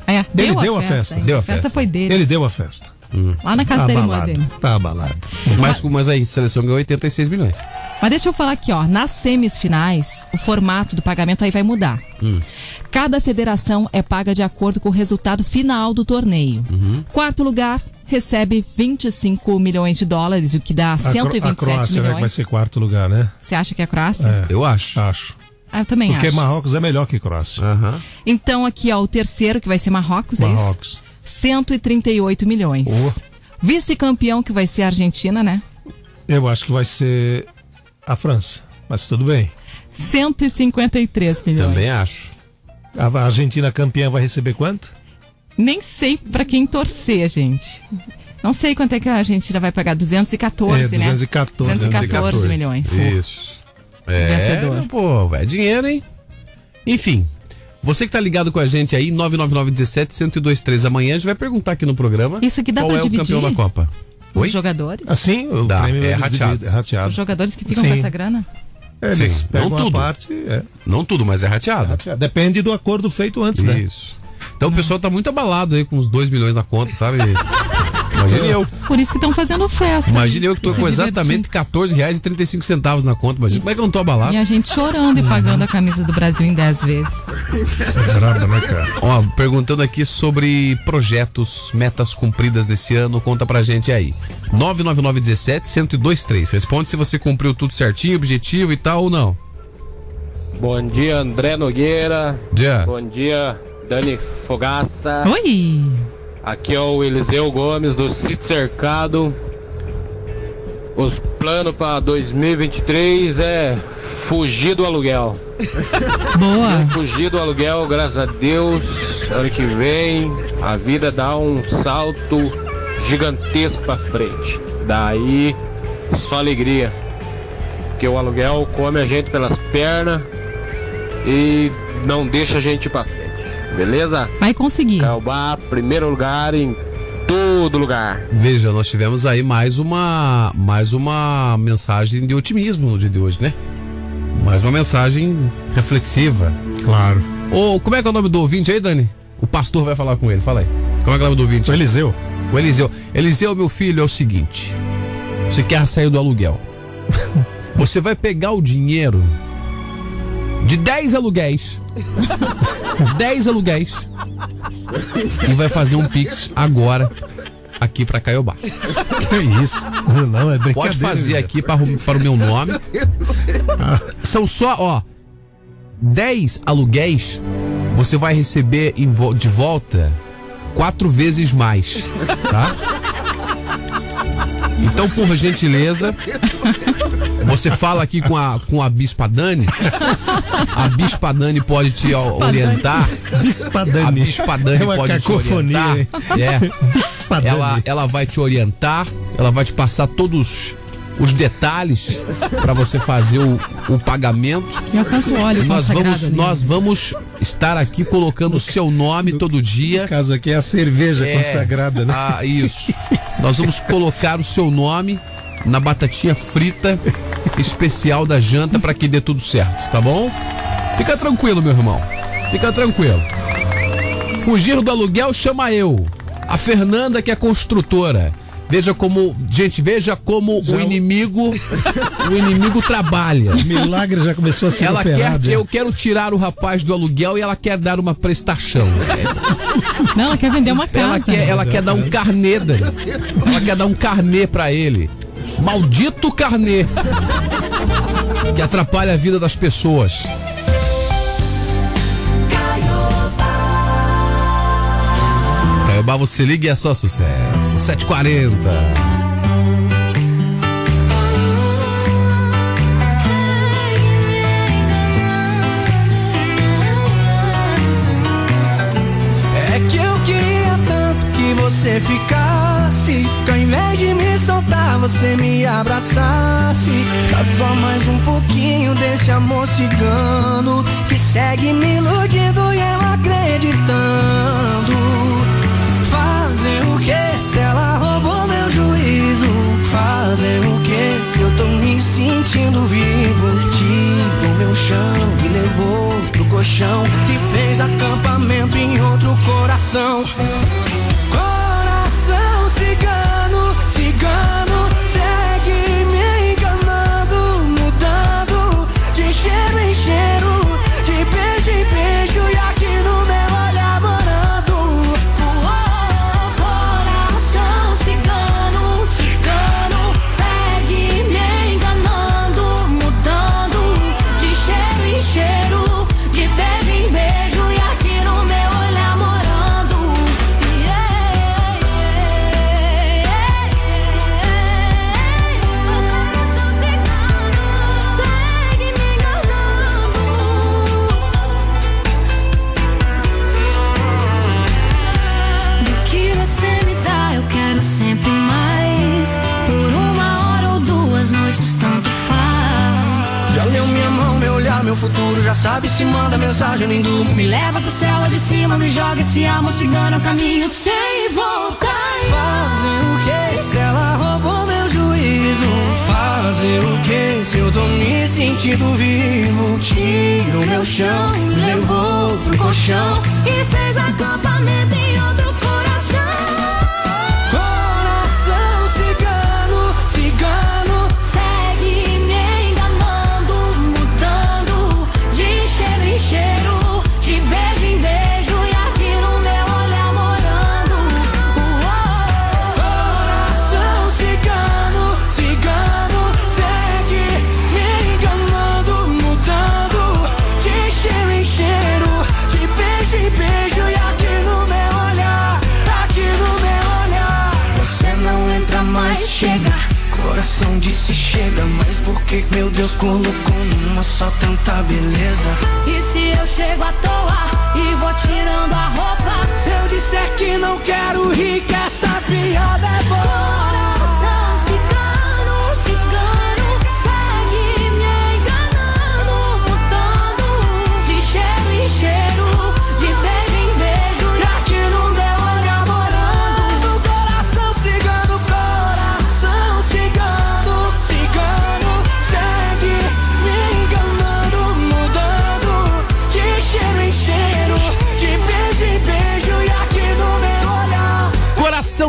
É, Ele deu, deu a a festa. festa. hein? Deu a a festa festa. foi dele. Ele deu a festa. Lá na casa Tá da irmã abalado, dele. tá abalado. Mas, mas aí, a seleção ganhou 86 milhões. Mas deixa eu falar aqui, ó. Nas semifinais, o formato do pagamento aí vai mudar. Hum. Cada federação é paga de acordo com o resultado final do torneio. Uhum. Quarto lugar recebe 25 milhões de dólares, o que dá A, Cro- 127 a Croácia, né, que vai milhões. ser quarto lugar, né? Você acha que é a Croácia? É, Eu acho. acho. Ah, eu também Porque acho. Marrocos é melhor que Croácia. Aham. Então aqui, ó, o terceiro, que vai ser Marrocos, é isso? Marrocos. 138 milhões. Boa. Vice-campeão, que vai ser a Argentina, né? Eu acho que vai ser a França. Mas tudo bem. 153 milhões. Também acho. A Argentina campeã vai receber quanto? Nem sei pra quem torcer, gente. Não sei quanto é que a Argentina vai pagar. 214, É, né? 214. 214 milhões. Isso. É, Vencedor. pô, é dinheiro, hein? Enfim, você que tá ligado com a gente aí, 999-17-1023 amanhã, a gente vai perguntar aqui no programa Isso aqui dá qual pra é dividir? o campeão da Copa. Os jogadores? Assim, o Dá, prêmio é rateado. é rateado. Os jogadores que ficam Sim. com essa grana? É, Eles Sim, pegam não uma tudo. parte. é. Não tudo, mas é rateado. Depende do acordo feito antes, né? Isso. Então o pessoal tá muito abalado aí com os 2 milhões na conta, sabe? Imagine eu. Por isso que estão fazendo festa. Imagine eu que tô Se com exatamente 14 reais e 35 centavos na conta. Imagina como é que eu não tô abalado. E a gente chorando e pagando a camisa do Brasil em 10 vezes. É brabo, né, cara? Ó, perguntando aqui sobre projetos, metas cumpridas desse ano, conta pra gente aí. 99917-1023. Responde se você cumpriu tudo certinho, objetivo e tal ou não. Bom dia, André Nogueira. Dia. Bom dia, Dani Fogaça. Oi! Aqui é o Eliseu Gomes do Sítio Cercado. Os planos para 2023 é fugir do aluguel. Boa! Fugir do aluguel, graças a Deus. Ano que vem a vida dá um salto gigantesco para frente. Daí só alegria. Porque o aluguel come a gente pelas pernas e não deixa a gente ir pra frente. Beleza? Vai conseguir. Calbá, primeiro lugar em todo lugar. Veja, nós tivemos aí mais uma mais uma mensagem de otimismo no dia de hoje, né? Mais uma mensagem reflexiva. Claro. Ô, como é que é o nome do ouvinte aí, Dani? O pastor vai falar com ele, fala aí. Como é que é o nome do ouvinte? O Eliseu. O Eliseu. Eliseu, meu filho, é o seguinte. Você quer sair do aluguel. Você vai pegar o dinheiro de 10 aluguéis. 10 aluguéis. E vai fazer um pix agora aqui pra Caiobá. Que isso? Não, é brincadeira. Pode fazer né? aqui para, o- para o meu nome. São só, ó, 10 aluguéis. Você vai receber vo- de volta quatro vezes mais, tá? Então, por gentileza, você fala aqui com a, com a Bispa Dani. A Bispa Dani pode te orientar. Bispa Dani. A Bispa Dani É uma pode te orientar. hein? É. Bispa Dani. Ela, ela vai te orientar, ela vai te passar todos os detalhes para você fazer o, o pagamento. E alcança o óleo Nós vamos, ali. nós vamos estar aqui colocando o seu nome todo dia. No caso aqui é a cerveja É. consagrada, né? Ah, isso. Nós vamos colocar o seu nome na batatinha frita especial da janta para que dê tudo certo, tá bom? Fica tranquilo, meu irmão. Fica tranquilo. Fugir do aluguel chama eu. A Fernanda que é construtora. Veja como, gente, veja como o inimigo, o inimigo trabalha. O milagre já começou a ser Ela quer, operado. eu quero tirar o rapaz do aluguel e ela quer dar uma prestação. Não, ela quer vender uma casa. Ela quer, ela quer dar um carnê, Dani. Ela quer dar um carnê pra ele. Maldito carnê. que atrapalha a vida das pessoas. Caiobá, você liga e é só sucesso. 740. É que tanto que ao invés de me soltar, você me abraçasse. Dá só mais um pouquinho desse amor cigano. Que segue me iludindo e eu acreditando. Fazer o que se ela roubou meu juízo? Fazer o que se eu tô me sentindo vivo? Tirou meu chão, me levou pro colchão e fez acampamento em outro. Coração caminho sem voltar. Fazer o que se ela roubou meu juízo? Fazer o que se eu tô me sentindo vivo? Tirou meu chão, meu Deus colocou numa só tanta beleza? E se eu chego à toa e vou tirando a roupa? Se eu disser que não quero rir, que essa piada é boa.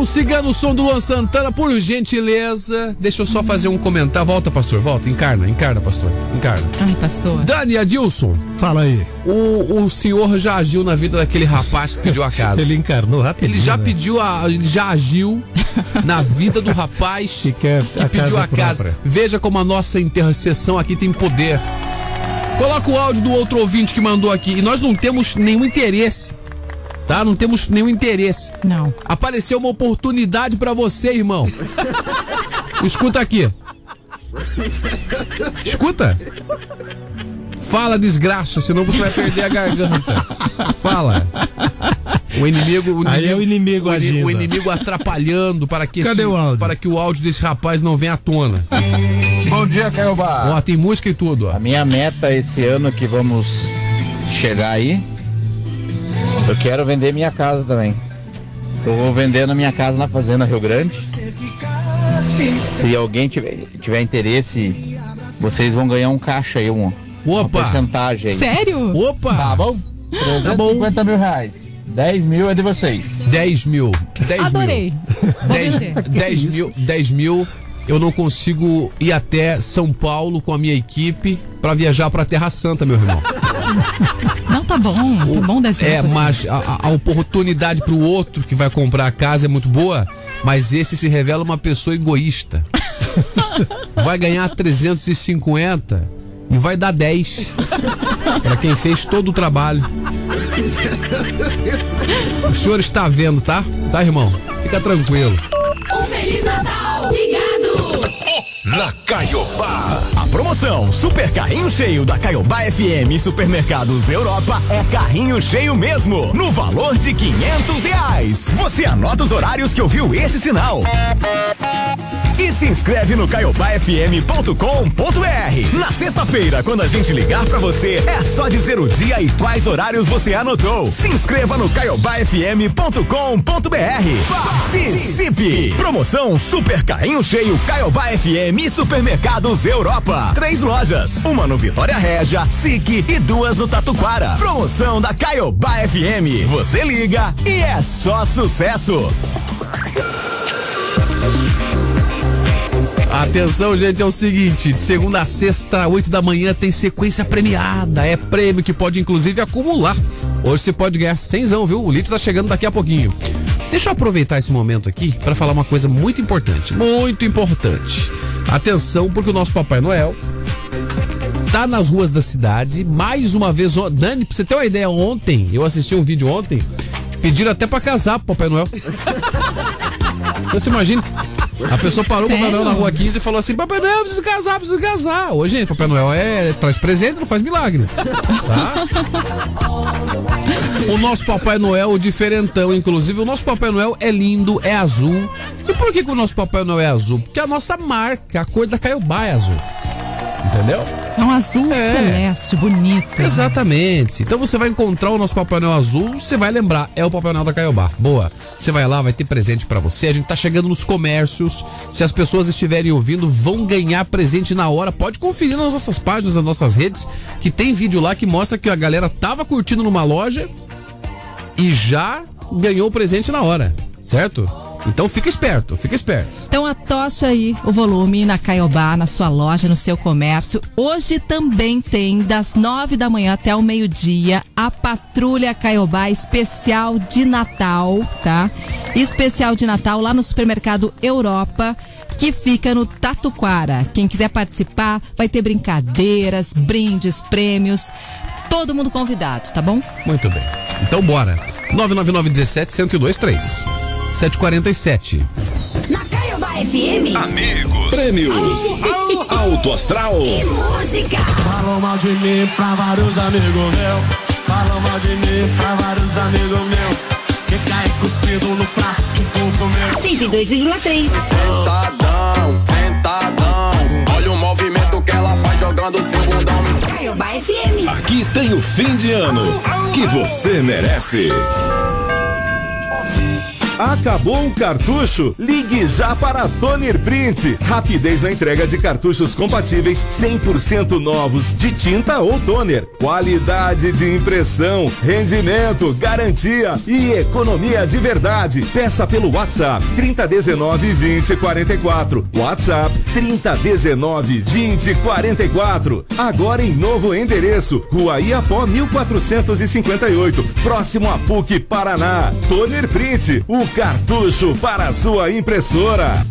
Cigano, som do Luan Santana, por gentileza. Deixa eu só fazer um comentário. Volta, pastor, volta. Encarna, encarna, pastor. Encarna. Ai, pastor. Dani Adilson. Fala aí. O, o senhor já agiu na vida daquele rapaz que pediu a casa. Ele encarnou rapidinho. Ele já né? pediu a. Ele já agiu na vida do rapaz que, quer a pediu casa a casa. própria. Veja como a nossa intercessão aqui tem poder. Coloca o áudio do outro ouvinte que mandou aqui. E nós não temos nenhum interesse. Tá? Não temos nenhum interesse. Não. Apareceu uma oportunidade pra você, irmão. Escuta aqui. Escuta. Fala, desgraça, senão você vai perder a garganta. Fala. O inimigo, o Aí é o inimigo o, ini- agindo. o inimigo atrapalhando para que, Cadê o áudio? para que o áudio desse rapaz não venha à tona. Bom dia, Caiobá. Ó, tem música e tudo, ó. A minha meta esse ano que vamos chegar aí, eu quero vender minha casa também. Tô vendendo minha casa na Fazenda Rio Grande. Se alguém tiver, tiver interesse, vocês vão ganhar um caixa aí, um, uma Opa! porcentagem aí. Sério? Opa! Tá bom? Tá bom. 350 mil reais. 10 mil é de vocês. 10 mil. 10 Adorei. mil. Vou 10, vender. 10 mil. 10 mil. Eu não consigo ir até São Paulo com a minha equipe pra viajar pra Terra Santa, meu irmão. Não, tá bom. Tá bom desse É, mas a, a- oportunidade pro outro que vai comprar a casa é muito boa, mas esse se revela uma pessoa egoísta. vai ganhar 350 e vai dar 10 para quem fez todo o trabalho. O senhor está vendo, tá? Tá, irmão? Fica tranquilo. Um Feliz Natal, ligado! Na Caiobá. Promoção Super Carrinho Cheio da Caiobá FM e Supermercados Europa é carrinho cheio mesmo, no valor de 500 reais. Você anota os horários que ouviu esse sinal. E se inscreve no caiobafm.com.br. Na sexta-feira, quando a gente ligar pra você, é só dizer o dia e quais horários você anotou. Se inscreva no caiobafm.com.br. Participe! Promoção Super Carrinho Cheio Caiobá FM Supermercados Europa. Três lojas, uma no Vitória Régia, SIC e duas no Tatuquara. Promoção da Caiobá FM. Você liga e é só sucesso. Atenção, gente, é o seguinte: de segunda a sexta, 8 da manhã, tem sequência premiada. É prêmio que pode, inclusive, acumular. Hoje você pode ganhar cenzão, viu? O litro tá chegando daqui a pouquinho. Deixa eu aproveitar esse momento aqui para falar uma coisa muito importante. Muito importante. Atenção, porque o nosso Papai Noel tá nas ruas da cidade. Mais uma vez, Dani, pra você ter uma ideia, ontem, eu assisti um vídeo ontem, pediram até pra casar pro Papai Noel. Então você imagina. A pessoa parou o Papai Sério? Noel na rua 15 e falou assim: Papai Noel, preciso casar, preciso casar. Ô, gente, Papai Noel é traz presente, não faz milagre. Tá? O nosso Papai Noel, o diferentão, inclusive, o nosso Papai Noel é lindo, é azul. E por que, que o nosso Papai Noel é azul? Porque a nossa marca, a cor da Caiobá é azul. Entendeu? É um azul É. celeste, bonito. Exatamente. Então você vai encontrar o nosso Papai Noel azul, você vai lembrar, é o Papai Noel da Caiobá. Boa. Você vai lá, vai ter presente pra você. A gente tá chegando nos comércios. Se as pessoas estiverem ouvindo, vão ganhar presente na hora. Pode conferir nas nossas páginas, nas nossas redes, que tem vídeo lá que mostra que a galera tava curtindo numa loja e já ganhou o presente na hora, certo? Então fica esperto, fica esperto. Então atocha aí o volume na Caiobá, na sua loja, no seu comércio. Hoje também tem, das nove da manhã até o meio-dia, a Patrulha Caiobá especial de Natal, tá? Especial de Natal lá no supermercado Europa, que fica no Tatuquara. Quem quiser participar, vai ter brincadeiras, brindes, prêmios. Todo mundo convidado, tá bom? Muito bem. Então bora. 999 17 1023 747. Na Caiobá FM. Amigos. Prêmios. Alto Astral. Música. Falam mal de mim pra vários amigos meus. Falam mal de mim pra vários amigos meus. Que cai cuspido no prato que for comer. 102,3. Sentadão, sentadão. Olha o movimento que ela faz jogando seu bundão. Caiobá FM. Aqui tem o fim de ano que você merece. Acabou o cartucho? Ligue já para Toner Print. Rapidez na entrega de cartuchos compatíveis 100% novos de tinta ou toner. Qualidade de impressão, rendimento, garantia e economia de verdade. Peça pelo WhatsApp 3019 2044. WhatsApp 3019 2044. Agora em novo endereço, Rua Iapó 1458, próximo a PUC Paraná. Toner Print, o cartucho para sua impressora.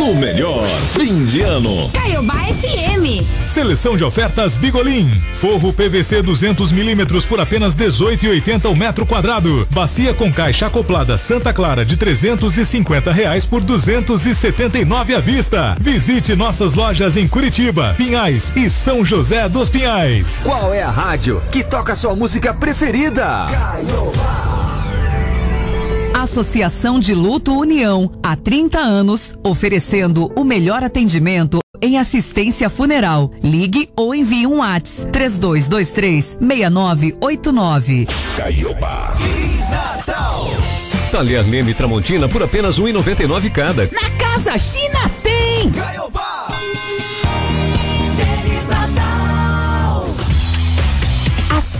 No melhor fim de ano. Caiobá FM. Seleção de ofertas Bigolim. Forro PVC 200 milímetros por apenas 18,80 o metro quadrado. Bacia com caixa acoplada Santa Clara de 350 reais por 279 à vista. Visite nossas lojas em Curitiba, Pinhais e São José dos Pinhais. Qual é a rádio que toca sua música preferida? Associação de Luto União, há 30 anos, oferecendo o melhor atendimento em assistência funeral. Ligue ou envie um WhatsApp 3223 6989. Caiobá. Talher Leme Tramontina por apenas um R$ 1,99 cada. Na Casa China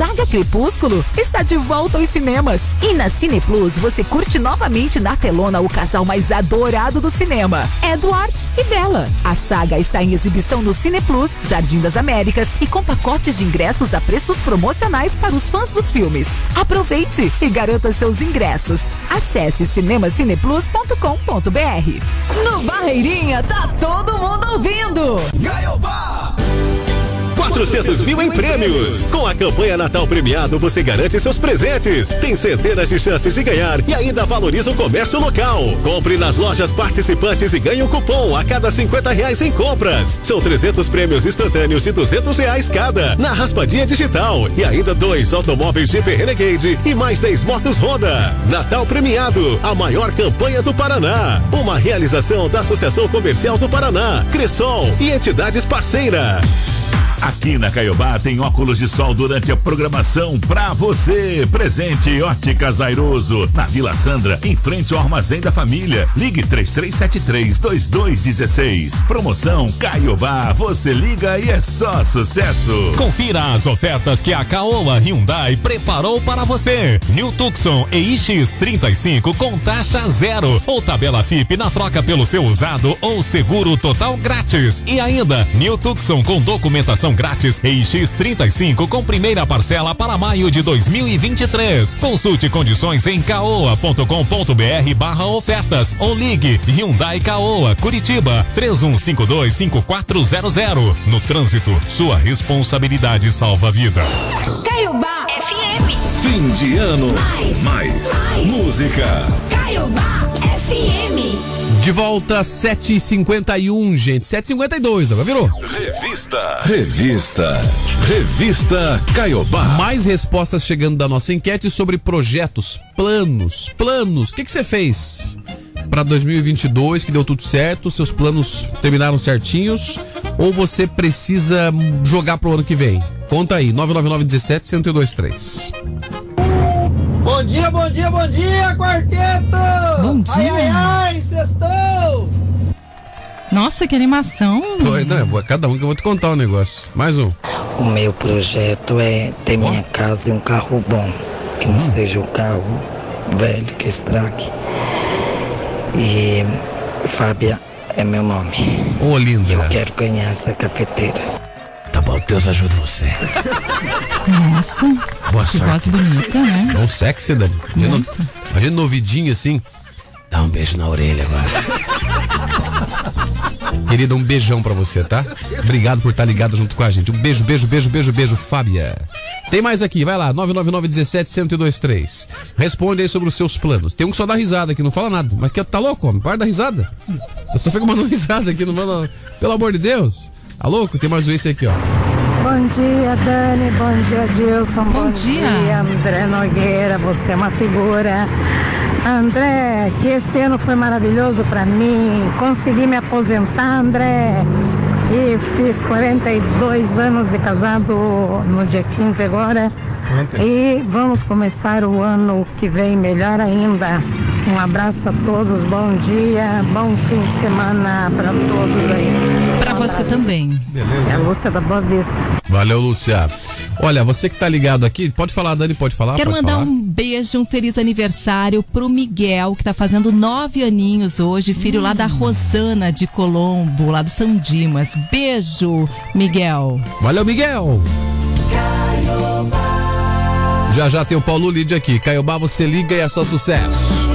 Saga Crepúsculo está de volta aos cinemas. E na Cine Plus você curte novamente na telona o casal mais adorado do cinema, Edward e Bella. A saga está em exibição no Cine Plus, Jardim das Américas e com pacotes de ingressos a preços promocionais para os fãs dos filmes. Aproveite e garanta seus ingressos. Acesse cinemacineplus.com.br. No Barreirinha tá todo mundo ouvindo. 400 mil em prêmios. Com a campanha Natal Premiado, você garante seus presentes. Tem centenas de chances de ganhar e ainda valoriza o comércio local. Compre nas lojas participantes e ganhe um cupom a cada 50 reais em compras. São 300 prêmios instantâneos de 200 reais cada na raspadinha digital e ainda dois automóveis Jeep Renegade e mais 10 motos Honda. Natal Premiado, a maior campanha do Paraná. Uma realização da Associação Comercial do Paraná, Cressol e entidades parceiras. Aqui na Caiobá tem óculos de sol durante a programação pra você. Presente Óticas Airoso, na Vila Sandra, em frente ao Armazém da Família. Ligue 3373-2216. Promoção Caiobá, você liga e é só sucesso. Confira as ofertas que a Caoa Hyundai preparou para você. New Tucson EX35 com taxa zero ou tabela FIP na troca pelo seu usado ou seguro total grátis. E ainda New Tucson com documentação grátis EX35 com primeira parcela para maio de 2023. Consulte condições em caoa.com.br barra ofertas ou ligue Hyundai Caoa Curitiba 31525400. No trânsito, sua responsabilidade salva vidas. Caiobá FM. Fim de ano. Mais. Música. Caiobá FM. De volta, 7h51, gente. 7h52, agora virou. Revista. Revista. Revista Caiobá. Mais respostas chegando da nossa enquete sobre projetos, planos, planos. O que você fez para 2022 que deu tudo certo? Seus planos terminaram certinhos? Ou você precisa jogar pro ano que vem? Conta aí, 999 17 1023. Bom dia, bom dia, bom dia, quarteto! Bom Ai, dia. ai, ai, sextou! Nossa, que animação. Pô, não, é vou- cada um que eu vou te contar um negócio. Mais um. O meu projeto é ter minha casa e um carro bom, que não seja o carro velho que estrague. E Fábia é meu nome. Ô, linda. Eu quero ganhar essa cafeteira. Tá bom, Deus ajude você. Nossa. Boa que sorte. voz bonita, né? É um sexy, Dani. Imagina, imagina no ouvidinho assim. Dá um beijo na orelha agora. Querida, um beijão pra você, tá? Obrigado por estar ligado junto com a gente. Um beijo, beijo, beijo, beijo, beijo, Fábia. Tem mais aqui, vai lá, 999 17 1023. Responde aí sobre os seus planos. Tem um que só dá risada aqui, não fala nada. Mas que tá louco, homem? Para da risada. Eu só fico mandando risada aqui, não manda. Pelo amor de Deus. Tá louco? Tem mais um esse aqui, ó. Bom dia, Dani. Bom dia, Dilson. Bom, dia. André Nogueira. Você é uma figura. André, que esse ano foi maravilhoso para mim. Consegui me aposentar, André. E fiz 42 anos de casado no dia 15 agora. E vamos começar o ano que vem melhor ainda. Um abraço a todos, bom dia, bom fim de semana para todos aí. Pra você também. É a Lúcia da Boa Vista. Valeu, Lúcia. Olha, você que tá ligado aqui, pode falar, Dani, pode falar? Quero pode mandar falar. um beijo, um feliz aniversário pro Miguel, que tá fazendo nove aninhos hoje, filho lá da Rosana de Colombo, lá do São Dimas. Beijo, Miguel. Valeu, Miguel. Já já tem o Paulo Lídio aqui. Caiobá, você liga e é só sucesso.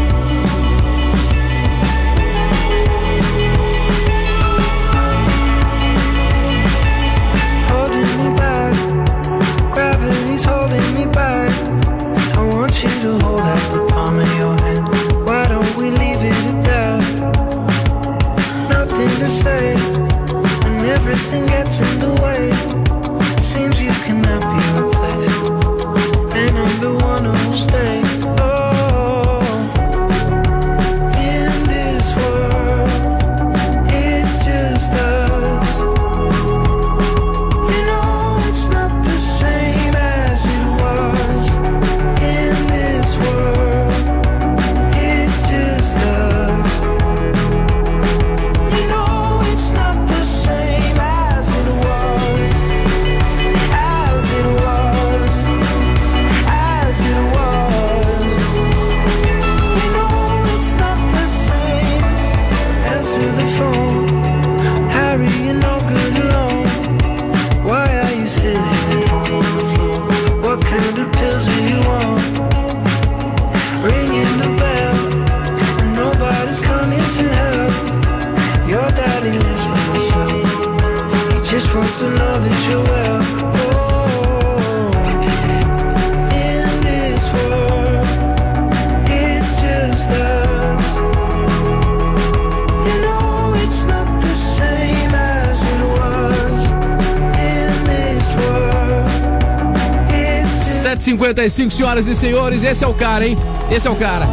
Senhoras e senhores, esse é o cara, hein? Esse é o cara.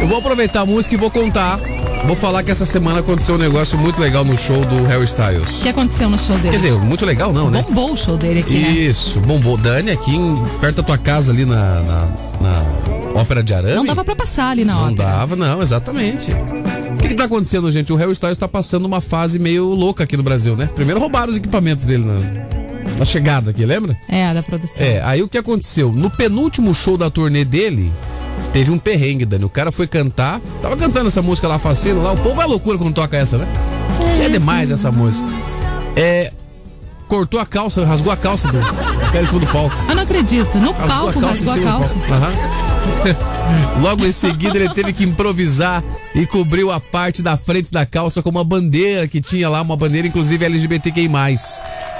Eu vou aproveitar a música e vou contar. Vou falar que essa semana aconteceu um negócio muito legal no show do Harry Styles. O que aconteceu no show dele? Quer dizer, muito legal não, né? Bombou o show dele aqui, né? Isso, bombou. Dani, aqui em- perto da tua casa, ali na, na, na Ópera de Arame. Não dava pra passar ali na Não ópera. dava, não, exatamente. O que, que tá acontecendo, gente? O Harry Styles tá passando uma fase meio louca aqui no Brasil, né? Primeiro roubaram os equipamentos dele na, na chegada aqui, lembra? É, da produção. É, aí o que aconteceu? No penúltimo show da turnê dele, teve um perrengue, Dani. O cara foi cantar, tava cantando essa música lá, Facino, lá. O povo é loucura quando toca essa, né? É demais essa música. É. Cortou a calça, rasgou a calça do. Cara em cima do palco. Eu não acredito. No Rasgou palco, rasgou a em cima do calça. Aham. Logo em seguida, ele teve que improvisar e cobriu a parte da frente da calça com uma bandeira que tinha lá, uma bandeira inclusive LGBTQI.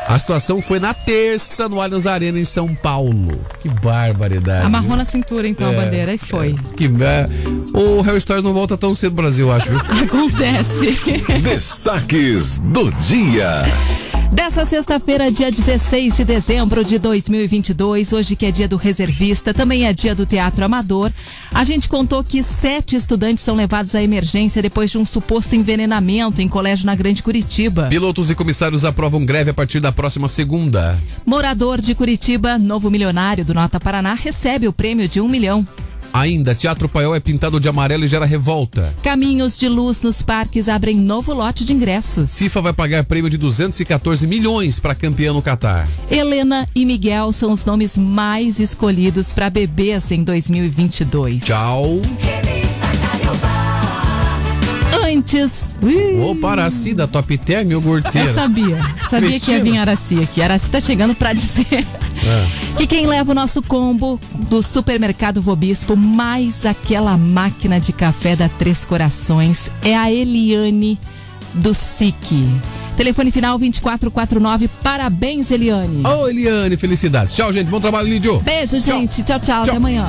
A situação foi na terça no Allianz Arena em São Paulo. Que barbaridade. Amarrou na cintura, então, É, a bandeira e foi. Que é, o Harry Styles não volta tão cedo pro Brasil, eu acho. viu? Acontece. Destaques do dia. Dessa sexta-feira, dia 16 de dezembro de 2022, hoje que é dia do reservista, também é dia do teatro amador, a gente contou que sete estudantes são levados à emergência depois de um suposto envenenamento em colégio na Grande Curitiba. Pilotos e comissários aprovam greve a partir da próxima segunda. Morador de Curitiba, novo milionário do Nota Paraná, recebe o prêmio de um milhão. Ainda, Teatro Paiol é pintado de amarelo e gera revolta. Caminhos de luz nos parques abrem novo lote de ingressos. FIFA vai pagar prêmio de 214 milhões para campeã no Catar. Helena e Miguel são os nomes mais escolhidos para bebês em 2022. Tchau. Antes. Opa, Araci da Top Term iogurteira. Eu sabia. Sabia que ia vir Araci aqui. Araci tá chegando pra dizer É. que quem leva o nosso combo do supermercado Vobispo mais aquela máquina de café da Três Corações é a Eliane do SIC. Telefone final 2449. Parabéns, Eliane. Ô, Eliane, felicidades. Tchau, gente. Bom trabalho, Lídio. Beijo, gente. Tchau, tchau. Até amanhã.